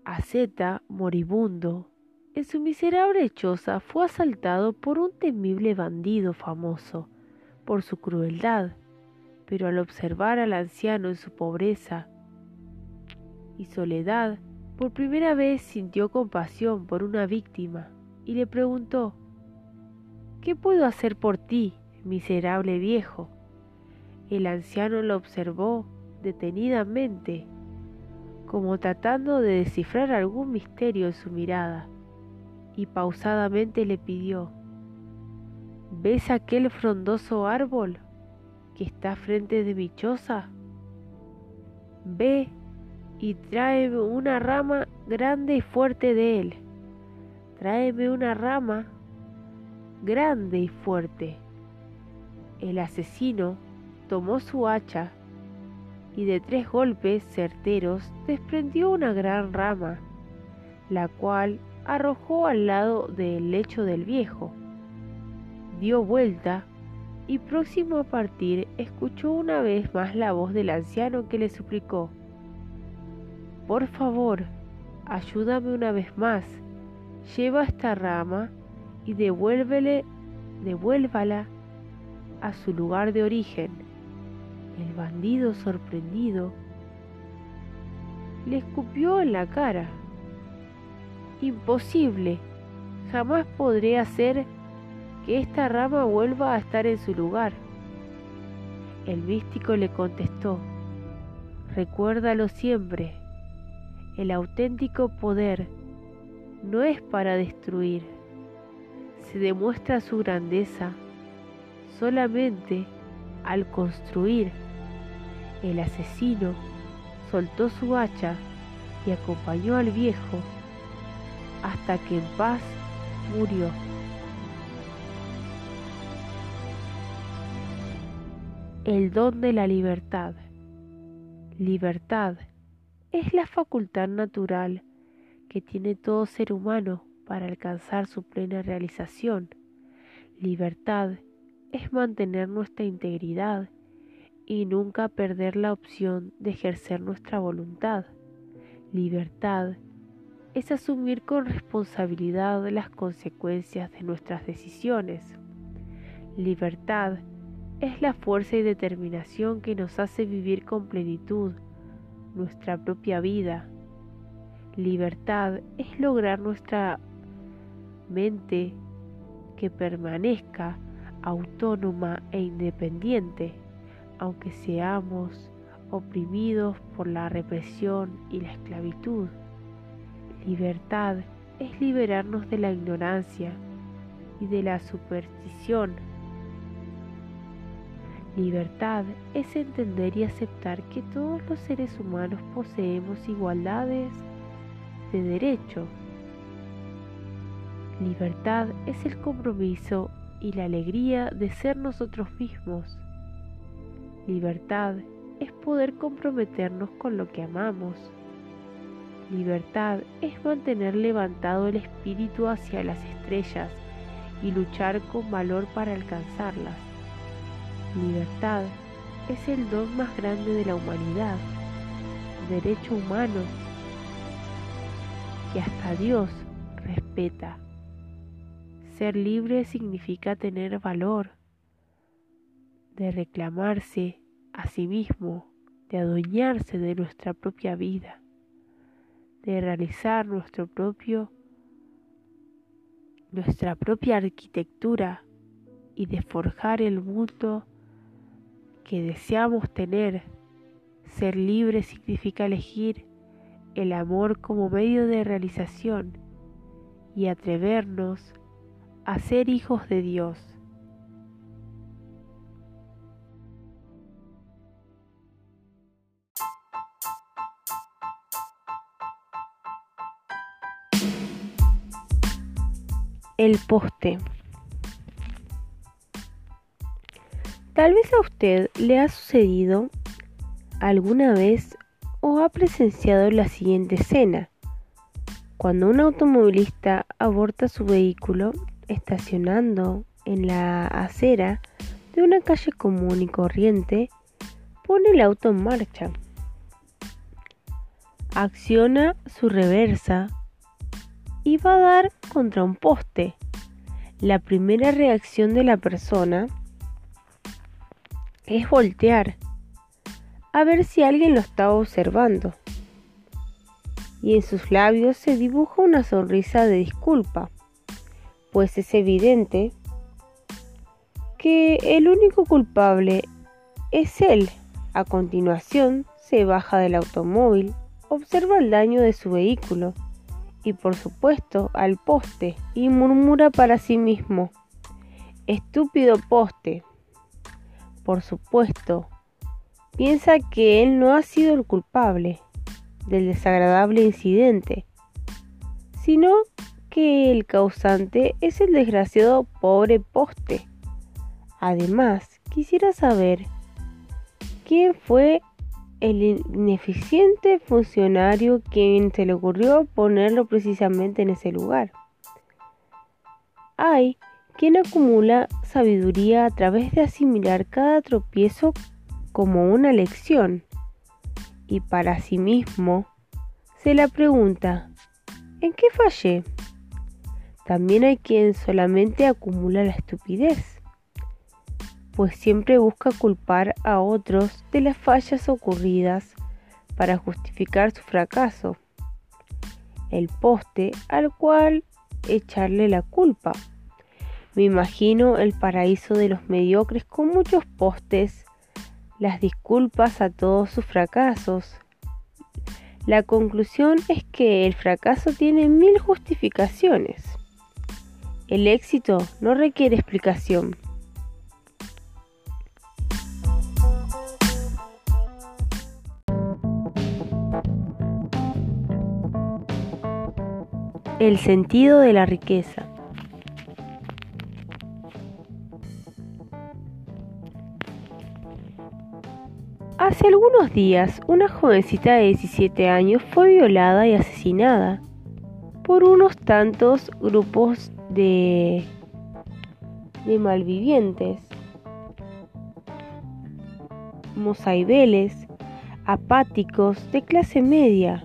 asceta moribundo en su miserable choza fue asaltado por un temible bandido famoso por su crueldad, pero al observar al anciano en su pobreza y soledad, por primera vez sintió compasión por una víctima y le preguntó, ¿Qué puedo hacer por ti, miserable viejo? El anciano lo observó detenidamente como tratando de descifrar algún misterio en su mirada, y pausadamente le pidió, ¿Ves aquel frondoso árbol que está frente de mi choza? Ve y tráeme una rama grande y fuerte de él. Tráeme una rama grande y fuerte. El asesino tomó su hacha y de tres golpes certeros desprendió una gran rama, la cual arrojó al lado del lecho del viejo. Dio vuelta y próximo a partir escuchó una vez más la voz del anciano que le suplicó, Por favor, ayúdame una vez más, lleva esta rama y devuélvele, devuélvala a su lugar de origen. El bandido sorprendido le escupió en la cara. Imposible, jamás podré hacer que esta rama vuelva a estar en su lugar. El místico le contestó, recuérdalo siempre, el auténtico poder no es para destruir, se demuestra su grandeza solamente al construir El asesino soltó su hacha y acompañó al viejo hasta que en paz murió. El don de la libertad. Libertad es la facultad natural que tiene todo ser humano para alcanzar su plena realización. Libertad es mantener nuestra integridad y nunca perder la opción de ejercer nuestra voluntad. Libertad es asumir con responsabilidad las consecuencias de nuestras decisiones. Libertad es la fuerza y determinación que nos hace vivir con plenitud nuestra propia vida. Libertad es lograr nuestra mente que permanezca autónoma e independiente, aunque seamos oprimidos por la represión y la esclavitud. Libertad es liberarnos de la ignorancia y de la superstición. Libertad es entender y aceptar que todos los seres humanos poseemos igualdades de derecho. Libertad es el compromiso y la alegría de ser nosotros mismos. Libertad es poder comprometernos con lo que amamos. Libertad es mantener levantado el espíritu hacia las estrellas y luchar con valor para alcanzarlas. Libertad es el don más grande de la humanidad, derecho humano que hasta Dios respeta. Ser libre significa tener valor de reclamarse a sí mismo, de adueñarse de nuestra propia vida de realizar nuestro propio nuestra propia arquitectura y de forjar el mundo que deseamos tener. Ser libre significa elegir el amor como medio de realización y atrevernos a ser hijos de Dios. El poste. Tal vez a usted le ha sucedido alguna vez o ha presenciado la siguiente escena. Cuando un automovilista aborta su vehículo estacionando en la acera de una calle común y corriente, pone el auto en marcha. Acciona su reversa y va a dar contra un poste. La primera reacción de la persona es voltear a ver si alguien lo está observando. Y en sus labios se dibuja una sonrisa de disculpa, pues es evidente que el único culpable es él. A continuación se baja del automóvil, observa el daño de su vehículo y por supuesto al poste y murmura para sí mismo, estúpido poste. Por supuesto, piensa que él no ha sido el culpable del desagradable incidente, sino que el causante es el desgraciado pobre poste. Además, quisiera saber quién fue el ineficiente funcionario quien se le ocurrió ponerlo precisamente en ese lugar. Hay quien acumula sabiduría a través de asimilar cada tropiezo como una lección y para sí mismo se la pregunta, ¿en qué fallé? También hay quien solamente acumula la estupidez pues siempre busca culpar a otros de las fallas ocurridas para justificar su fracaso. El poste al cual echarle la culpa. Me imagino el paraíso de los mediocres con muchos postes, las disculpas a todos sus fracasos. La conclusión es que el fracaso tiene mil justificaciones. El éxito no requiere explicación. El sentido de la riqueza. Hace algunos días, una jovencita de 17 años fue violada y asesinada por unos tantos grupos de, malvivientes, mozaibeles, apáticos de clase media,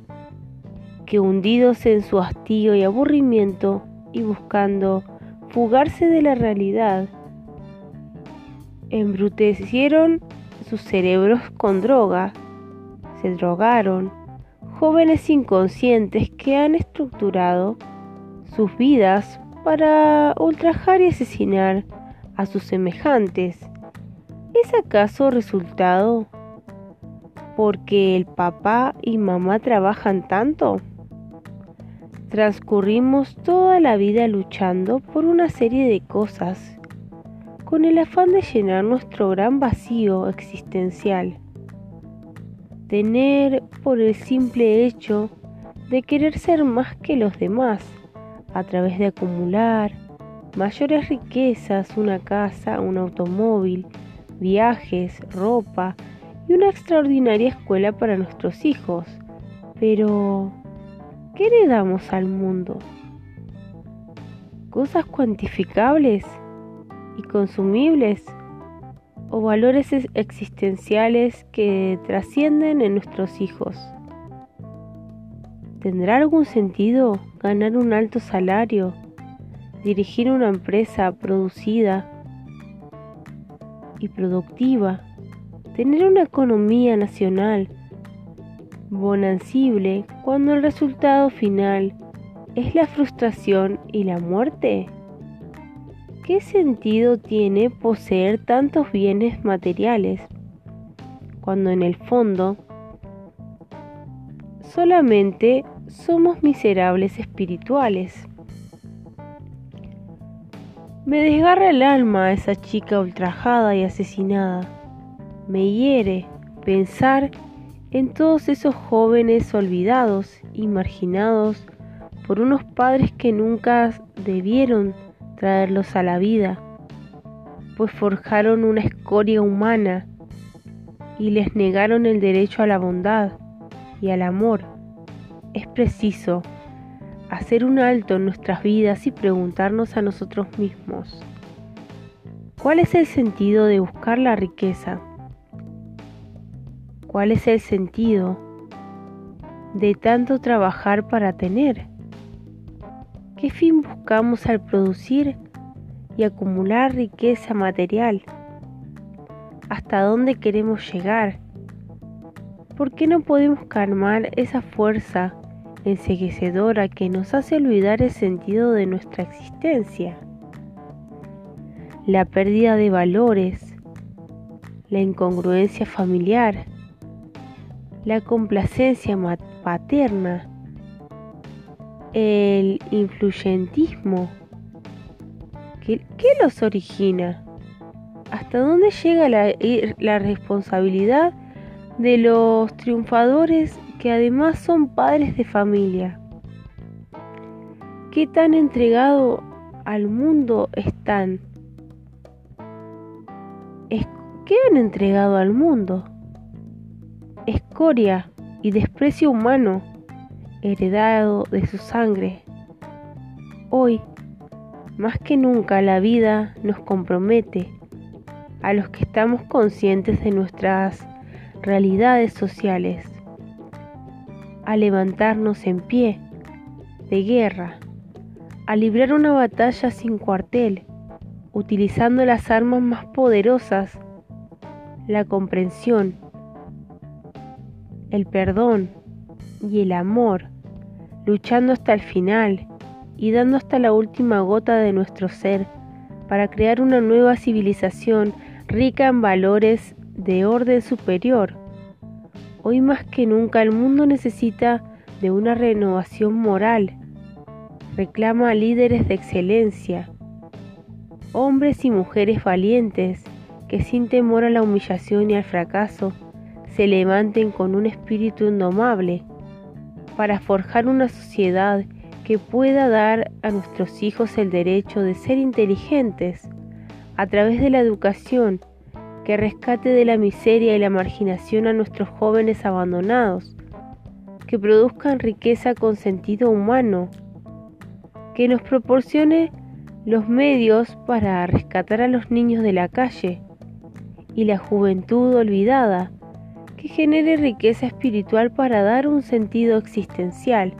que hundidos en su hastío y aburrimiento y buscando fugarse de la realidad, embrutecieron sus cerebros con droga, se drogaron, jóvenes inconscientes que han estructurado sus vidas para ultrajar y asesinar a sus semejantes. ¿Es acaso resultado porque el papá y mamá trabajan tanto? Transcurrimos toda la vida luchando por una serie de cosas, con el afán de llenar nuestro gran vacío existencial. Tener por el simple hecho de querer ser más que los demás, a través de acumular mayores riquezas, una casa, un automóvil, viajes, ropa y una extraordinaria escuela para nuestros hijos. Pero, ¿Qué le damos al mundo? ¿Cosas cuantificables y consumibles? ¿O valores existenciales que trascienden en nuestros hijos? ¿Tendrá algún sentido ganar un alto salario, dirigir una empresa producida y productiva, tener una economía nacional bonancible cuando el resultado final es la frustración y la muerte? ¿Qué sentido tiene poseer tantos bienes materiales cuando en el fondo solamente somos miserables espirituales? Me desgarra el alma a esa chica ultrajada y asesinada. Me hiere pensar en todos esos jóvenes olvidados y marginados por unos padres que nunca debieron traerlos a la vida, pues forjaron una escoria humana y les negaron el derecho a la bondad y al amor. Es preciso hacer un alto en nuestras vidas y preguntarnos a nosotros mismos, ¿cuál es el sentido de buscar la riqueza? ¿Cuál es el sentido de tanto trabajar para tener? ¿Qué fin buscamos al producir y acumular riqueza material? ¿Hasta dónde queremos llegar? ¿Por qué no podemos calmar esa fuerza enseguecedora que nos hace olvidar el sentido de nuestra existencia? La pérdida de valores, la incongruencia familiar, la complacencia paterna, el influyentismo. ¿Qué, los origina? ¿Hasta dónde llega la, la responsabilidad de los triunfadores que además son padres de familia? ¿Qué tan entregado al mundo están? ¿Qué han entregado al mundo? escoria y desprecio humano heredado de su sangre. Hoy, más que nunca, la vida nos compromete a los que estamos conscientes de nuestras realidades sociales, a levantarnos en pie de guerra, a librar una batalla sin cuartel, utilizando las armas más poderosas, la comprensión, el perdón y el amor, luchando hasta el final y dando hasta la última gota de nuestro ser para crear una nueva civilización rica en valores de orden superior. Hoy más que nunca el mundo necesita de una renovación moral. Reclama líderes de excelencia, hombres y mujeres valientes que sin temor a la humillación y al fracaso se levanten con un espíritu indomable para forjar una sociedad que pueda dar a nuestros hijos el derecho de ser inteligentes a través de la educación, que rescate de la miseria y la marginación a nuestros jóvenes abandonados, que produzcan riqueza con sentido humano, que nos proporcione los medios para rescatar a los niños de la calle y la juventud olvidada, que genere riqueza espiritual para dar un sentido existencial,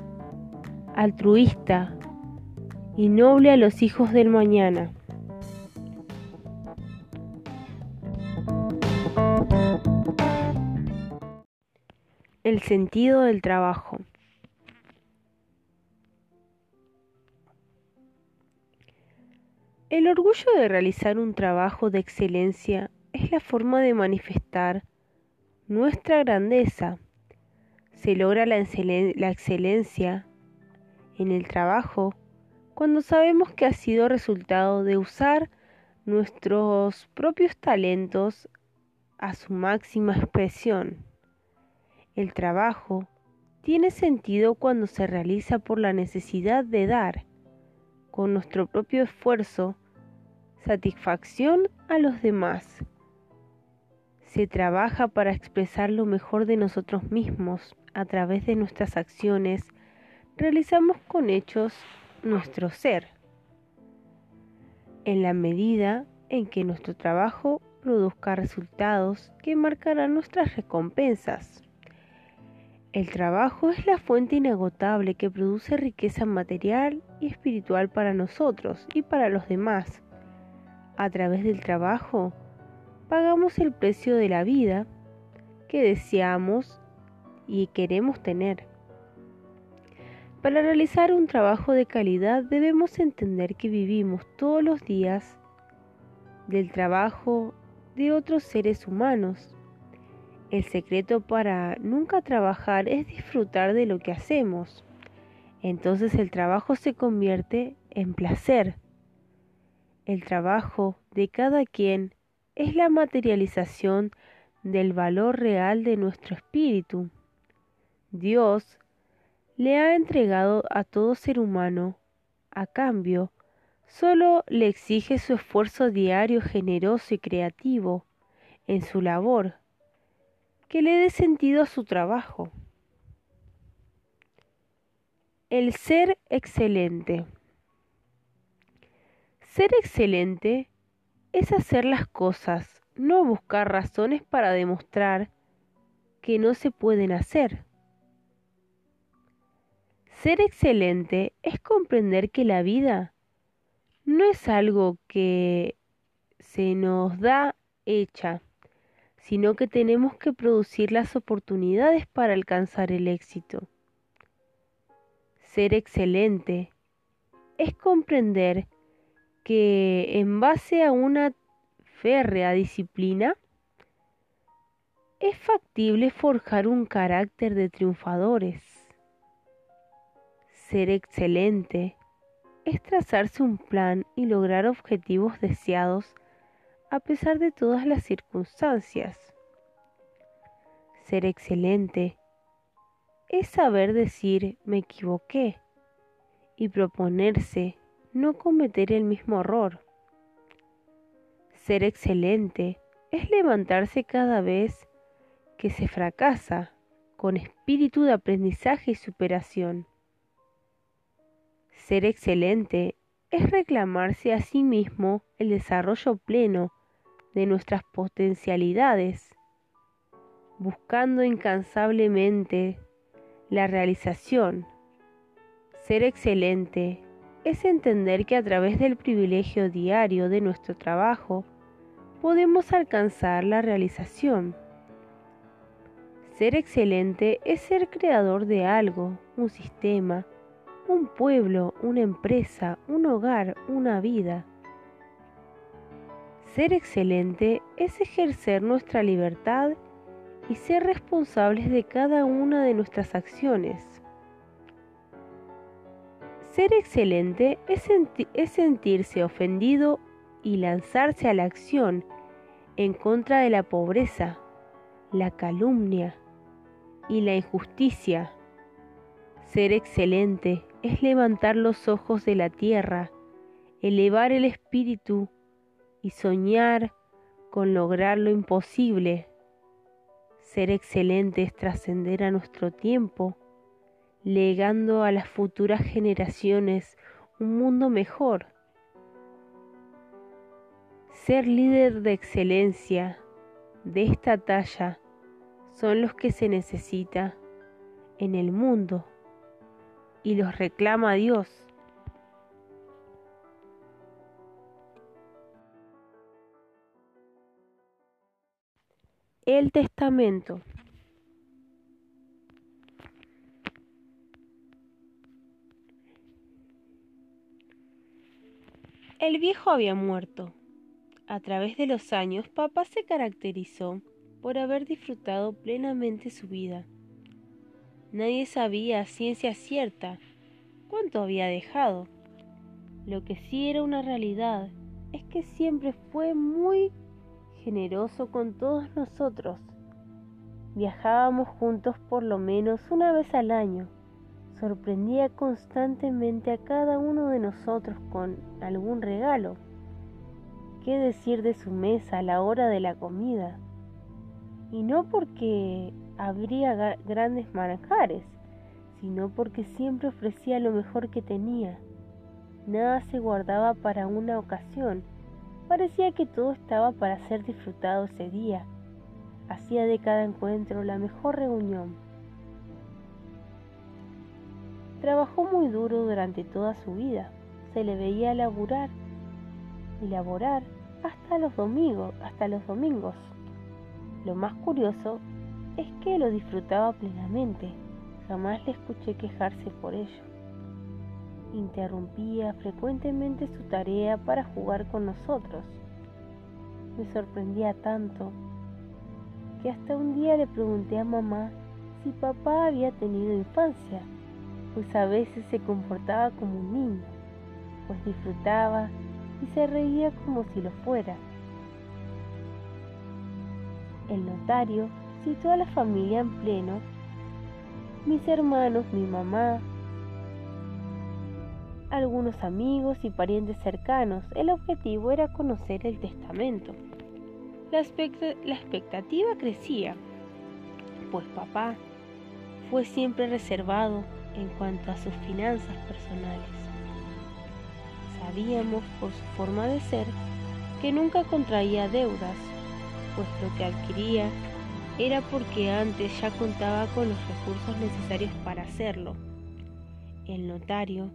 altruista y noble a los hijos del mañana. El sentido del trabajo. El orgullo de realizar un trabajo de excelencia es la forma de manifestar nuestra grandeza. Se logra la, excelencia en el trabajo cuando sabemos que ha sido resultado de usar nuestros propios talentos a su máxima expresión. El trabajo tiene sentido cuando se realiza por la necesidad de dar, con nuestro propio esfuerzo, satisfacción a los demás. Se trabaja para expresar lo mejor de nosotros mismos a través de nuestras acciones. Realizamos con hechos nuestro ser. En la medida en que nuestro trabajo produzca resultados que marcarán nuestras recompensas. El trabajo es la fuente inagotable que produce riqueza material y espiritual para nosotros y para los demás. A través del trabajo, pagamos el precio de la vida que deseamos y queremos tener. Para realizar un trabajo de calidad debemos entender que vivimos todos los días del trabajo de otros seres humanos. El secreto para nunca trabajar es disfrutar de lo que hacemos. Entonces el trabajo se convierte en placer. El trabajo de cada quien es la materialización del valor real de nuestro espíritu. Dios le ha entregado a todo ser humano, a cambio, solo le exige su esfuerzo diario generoso y creativo en su labor, que le dé sentido a su trabajo. El ser excelente. Ser excelente es hacer las cosas, no buscar razones para demostrar que no se pueden hacer. Ser excelente es comprender que la vida no es algo que se nos da hecha, sino que tenemos que producir las oportunidades para alcanzar el éxito. Ser excelente es comprender que en base a una férrea disciplina es factible forjar un carácter de triunfadores. Ser excelente es trazarse un plan y lograr objetivos deseados a pesar de todas las circunstancias. Ser excelente es saber decir me equivoqué y proponerse no cometer el mismo error. Ser excelente es levantarse cada vez que se fracasa con espíritu de aprendizaje y superación. Ser excelente es reclamarse a sí mismo el desarrollo pleno de nuestras potencialidades, buscando incansablemente la realización. Ser excelente es entender que a través del privilegio diario de nuestro trabajo podemos alcanzar la realización. Ser excelente es ser creador de algo, un sistema, un pueblo, una empresa, un hogar, una vida. Ser excelente es ejercer nuestra libertad y ser responsables de cada una de nuestras acciones. Ser excelente es, sentirse ofendido y lanzarse a la acción en contra de la pobreza, la calumnia y la injusticia. Ser excelente es levantar los ojos de la tierra, elevar el espíritu y soñar con lograr lo imposible. Ser excelente es trascender a nuestro tiempo, legando a las futuras generaciones un mundo mejor. Ser líder de excelencia de esta talla son los que se necesita en el mundo y los reclama Dios. El testamento. El viejo había muerto. A través de los años, papá se caracterizó por haber disfrutado plenamente su vida. Nadie sabía a ciencia cierta cuánto había dejado. Lo que sí era una realidad es que siempre fue muy generoso con todos nosotros. Viajábamos juntos por lo menos una vez al año. Sorprendía constantemente a cada uno de nosotros con algún regalo. ¿Qué decir de su mesa a la hora de la comida? Y no porque habría grandes manjares, sino porque siempre ofrecía lo mejor que tenía. Nada se guardaba para una ocasión, parecía que todo estaba para ser disfrutado ese día. Hacía de cada encuentro la mejor reunión. Trabajó muy duro durante toda su vida. Se le veía laburar y laborar hasta los domingos, hasta los domingos. Lo más curioso es que lo disfrutaba plenamente, jamás le escuché quejarse por ello. Interrumpía frecuentemente su tarea para jugar con nosotros. Me sorprendía tanto que hasta un día le pregunté a mamá si papá había tenido infancia, pues a veces se comportaba como un niño, pues disfrutaba y se reía como si lo fuera. El notario citó a la familia en pleno, mis hermanos, mi mamá, algunos amigos y parientes cercanos. El objetivo era conocer el testamento. La, la expectativa crecía, pues papá fue siempre reservado en cuanto a sus finanzas personales. Sabíamos por su forma de ser que nunca contraía deudas, pues lo que adquiría era porque antes ya contaba con los recursos necesarios para hacerlo. El notario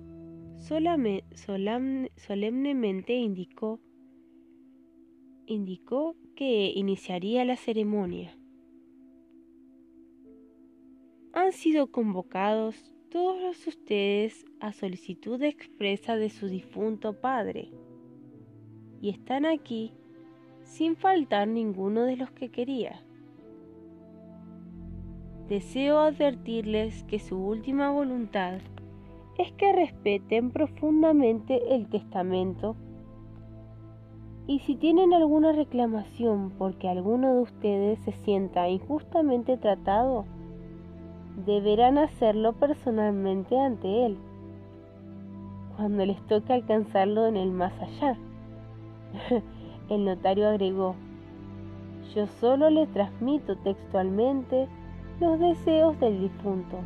solemnemente indicó, indicó que iniciaría la ceremonia. Han sido convocados todos ustedes a solicitud expresa de su difunto padre y están aquí sin faltar ninguno de los que quería. Deseo advertirles que su última voluntad es que respeten profundamente el testamento y si tienen alguna reclamación porque alguno de ustedes se sienta injustamente tratado, deberán hacerlo personalmente ante él, cuando les toque alcanzarlo en el más allá. *laughs* el notario agregó, yo solo le transmito textualmente los deseos del difunto.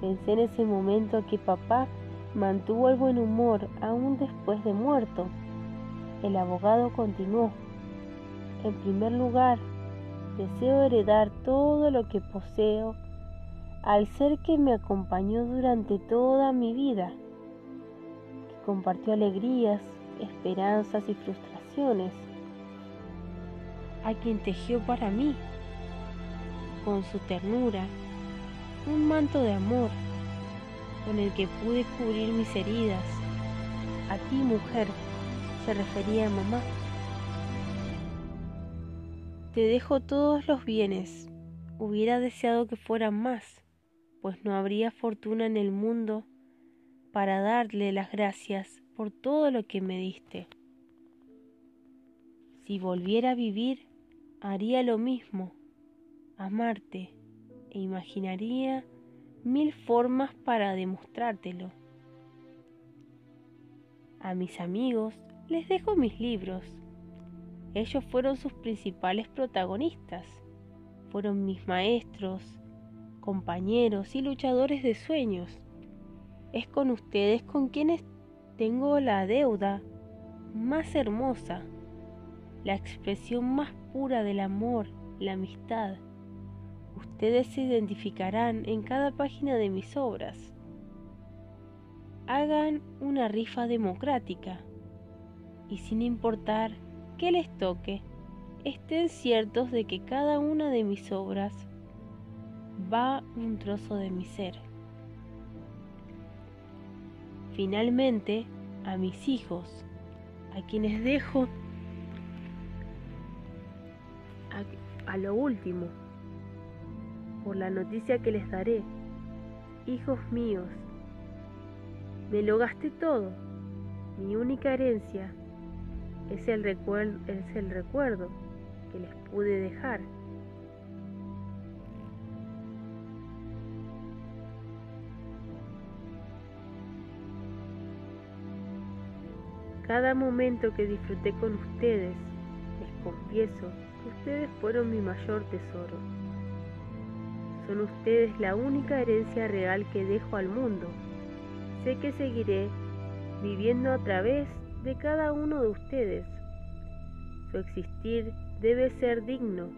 Pensé en ese momento que papá mantuvo el buen humor aún después de muerto. El abogado continuó. En primer lugar, deseo heredar todo lo que poseo al ser que me acompañó durante toda mi vida, que compartió alegrías, esperanzas y frustraciones, a quien tejió para mí con su ternura, un manto de amor con el que pude cubrir mis heridas. A ti, mujer, se refería a mamá. Te dejo todos los bienes. Hubiera deseado que fueran más, pues no habría fortuna en el mundo para darle las gracias por todo lo que me diste. Si volviera a vivir, haría lo mismo amarte e imaginaría mil formas para demostrártelo. A mis amigos les dejo mis libros. Ellos fueron sus principales protagonistas. Fueron mis maestros, compañeros y luchadores de sueños. Es con ustedes con quienes tengo la deuda más hermosa, la expresión más pura del amor, la amistad. Ustedes se identificarán en cada página de mis obras. Hagan una rifa democrática y sin importar qué les toque, estén ciertos de que cada una de mis obras va un trozo de mi ser. Finalmente, a mis hijos, a quienes dejo a, lo último, por la noticia que les daré. Hijos míos, me lo gasté todo. Mi única herencia es el, es el recuerdo que les pude dejar. Cada momento que disfruté con ustedes, les confieso que ustedes fueron mi mayor tesoro. Son ustedes la única herencia real que dejo al mundo. Sé que seguiré viviendo a través de cada uno de ustedes. Su existir debe ser digno.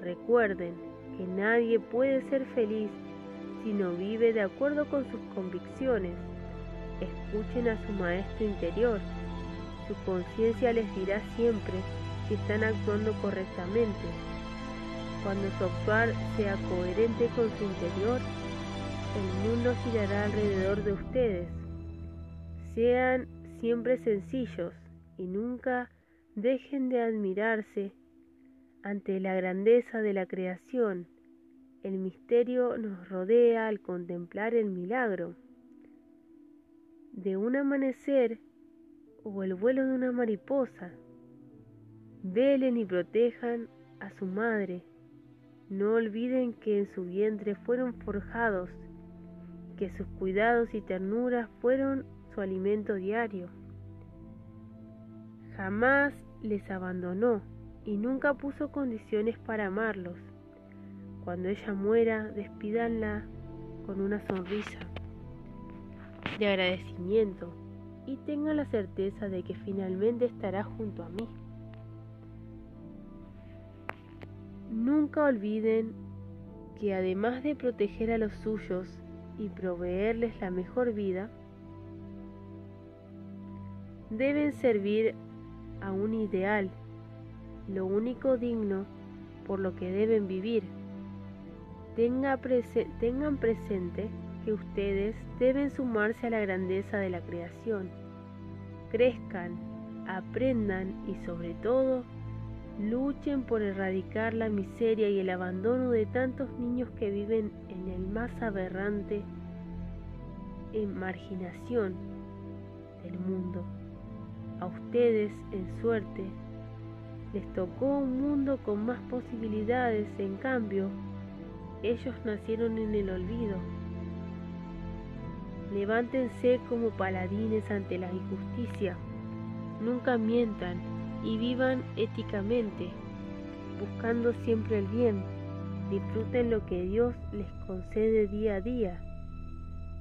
Recuerden que nadie puede ser feliz si no vive de acuerdo con sus convicciones. Escuchen a su maestro interior su conciencia les dirá siempre si están actuando correctamente. Cuando su actuar sea coherente con su interior, el mundo girará alrededor de ustedes. Sean siempre sencillos y nunca dejen de admirarse ante la grandeza de la creación. El misterio nos rodea al contemplar el milagro. De un amanecer o el vuelo de una mariposa. Velen y protejan a su madre. No olviden que en su vientre fueron forjados, que sus cuidados y ternuras fueron su alimento diario. Jamás les abandonó y nunca puso condiciones para amarlos. Cuando ella muera, despídanla con una sonrisa de agradecimiento y tengan la certeza de que finalmente estará junto a mí. Nunca olviden que además de proteger a los suyos y proveerles la mejor vida, deben servir a un ideal, lo único digno por lo que deben vivir. tengan presente ustedes deben sumarse a la grandeza de la creación. Crezcan, aprendan y sobre todo, luchen por erradicar la miseria y el abandono de tantos niños que viven en el más aberrante en marginación del mundo. A ustedes, en suerte, les tocó un mundo con más posibilidades, en cambio, ellos nacieron en el olvido Levántense como paladines ante la injusticia. Nunca mientan y vivan éticamente, buscando siempre el bien. Disfruten lo que Dios les concede día a día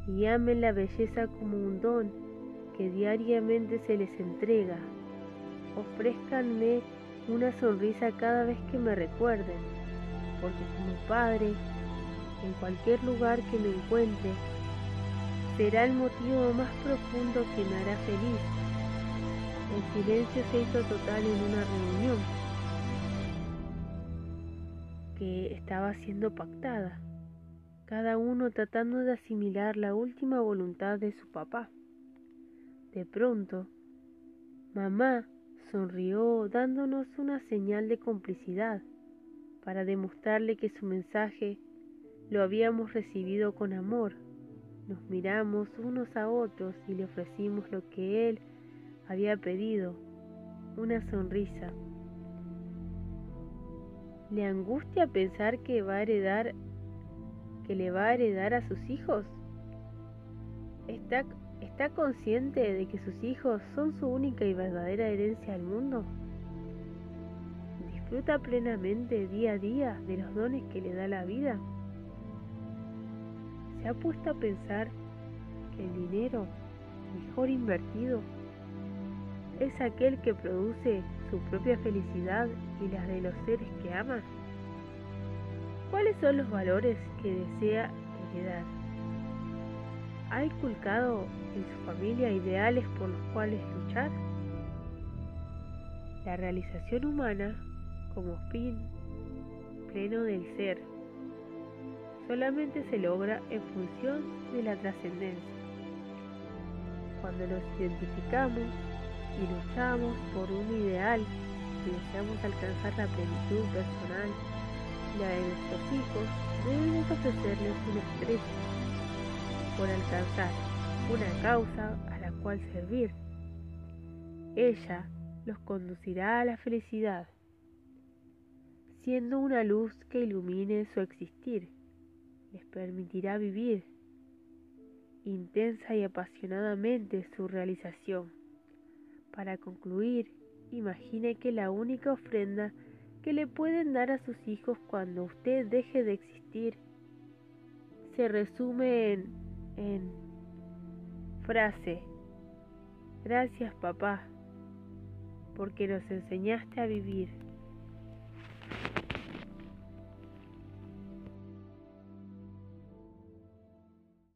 y amen la belleza como un don que diariamente se les entrega. Ofrézcanme una sonrisa cada vez que me recuerden, porque como Padre, en cualquier lugar que me encuentre, será el motivo más profundo que me hará feliz. El silencio se hizo total en una reunión que estaba siendo pactada, cada uno tratando de asimilar la última voluntad de su papá. De pronto, mamá sonrió dándonos una señal de complicidad para demostrarle que su mensaje lo habíamos recibido con amor nos miramos unos a otros y le ofrecimos lo que él había pedido, una sonrisa. ¿Le angustia pensar que va a heredar que le va a heredar a sus hijos? ¿Está, ¿Está consciente de que sus hijos son su única y verdadera herencia al mundo? ¿Disfruta plenamente día a día de los dones que le da la vida? ¿Se ha puesto a pensar que el dinero mejor invertido es aquel que produce su propia felicidad y la de los seres que ama? ¿Cuáles son los valores que desea heredar? ¿Ha inculcado en su familia ideales por los cuales luchar? La realización humana como fin pleno del ser solamente se logra en función de la trascendencia. Cuando nos identificamos y luchamos por un ideal y deseamos alcanzar la plenitud personal la de nuestros hijos, debemos ofrecerles una estrella por alcanzar una causa a la cual servir. Ella los conducirá a la felicidad, siendo una luz que ilumine su existir, les permitirá vivir intensa y apasionadamente su realización. Para concluir, imagine que la única ofrenda que le pueden dar a sus hijos cuando usted deje de existir se resume en, en frase, gracias papá, porque nos enseñaste a vivir.